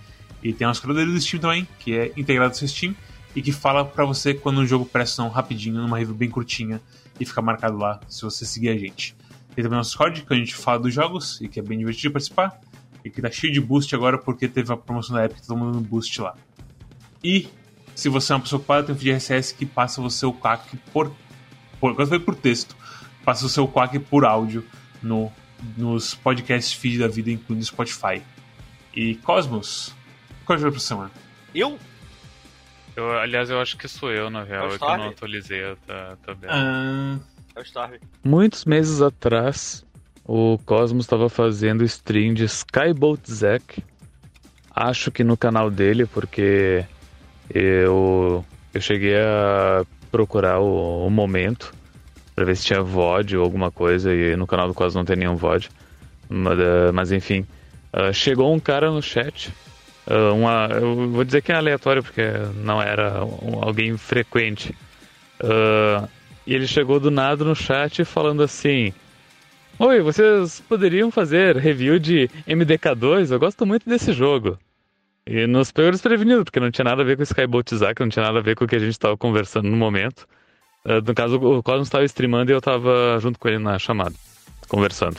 E tem nosso criador do Steam também, que é integrado no seu Steam e que fala pra você quando um jogo presta rapidinho, numa review bem curtinha e fica marcado lá se você seguir a gente. Tem também nosso Discord, que a gente fala dos jogos e que é bem divertido de participar. E que tá cheio de boost agora porque teve a promoção da Epic, todo mundo dando boost lá. E se você é uma pessoa ocupada, tem o feed RSS que passa o seu QAC por. por agora foi por texto. Passa o seu QAC por áudio no, nos podcasts feed da vida, incluindo Spotify. E Cosmos, qual é o jogo pra semana? Eu? Eu, aliás, eu acho que sou eu, na real, É o que eu não atualizei a ta- tabela. Ah, É o Storm. Muitos meses atrás, o Cosmos estava fazendo stream de Skybolt Zack. Acho que no canal dele, porque eu, eu cheguei a procurar o, o momento para ver se tinha VOD ou alguma coisa, e no canal do Cosmos não tem nenhum VOD. Mas, eh, mas enfim, ah, chegou um cara no chat. ah, uma, eu vou dizer que é aleatório porque não era alguém frequente. Ah, e ele chegou do nada no chat falando assim: Oi, vocês poderiam fazer review de MDK2? Eu gosto muito desse jogo. E nos pegou desprevenido, porque não tinha nada a ver com o Skybolt Zack, não tinha nada a ver com o que a gente estava conversando no momento. Ah, no caso, o Cosmos estava streamando e eu estava junto com ele na chamada, conversando.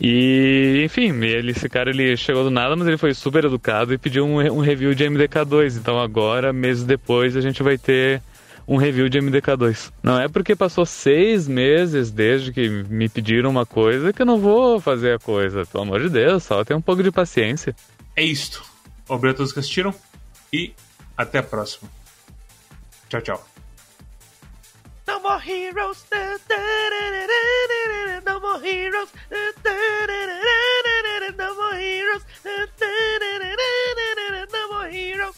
E, enfim, ele, esse cara ele chegou do nada, mas ele foi super educado e pediu um, um review de MDK2. Então agora, meses depois, a gente vai ter um review de MDK2. Não é porque passou seis meses desde que me pediram uma coisa que eu não vou fazer a coisa. Pelo amor de Deus, só tem um pouco de paciência. é isto. Obrigado a todos que assistiram e até a próxima. Tchau, tchau. No more heroes. No more heroes. No more heroes. No more heroes.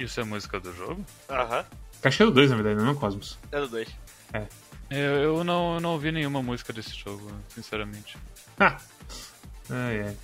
Isso é música do jogo? Aham. Caixa do 2, na verdade, não é Cosmos. É do 2. Eu, eu não, eu não ouvi nenhuma música desse jogo, sinceramente. Ah. Ai, ai.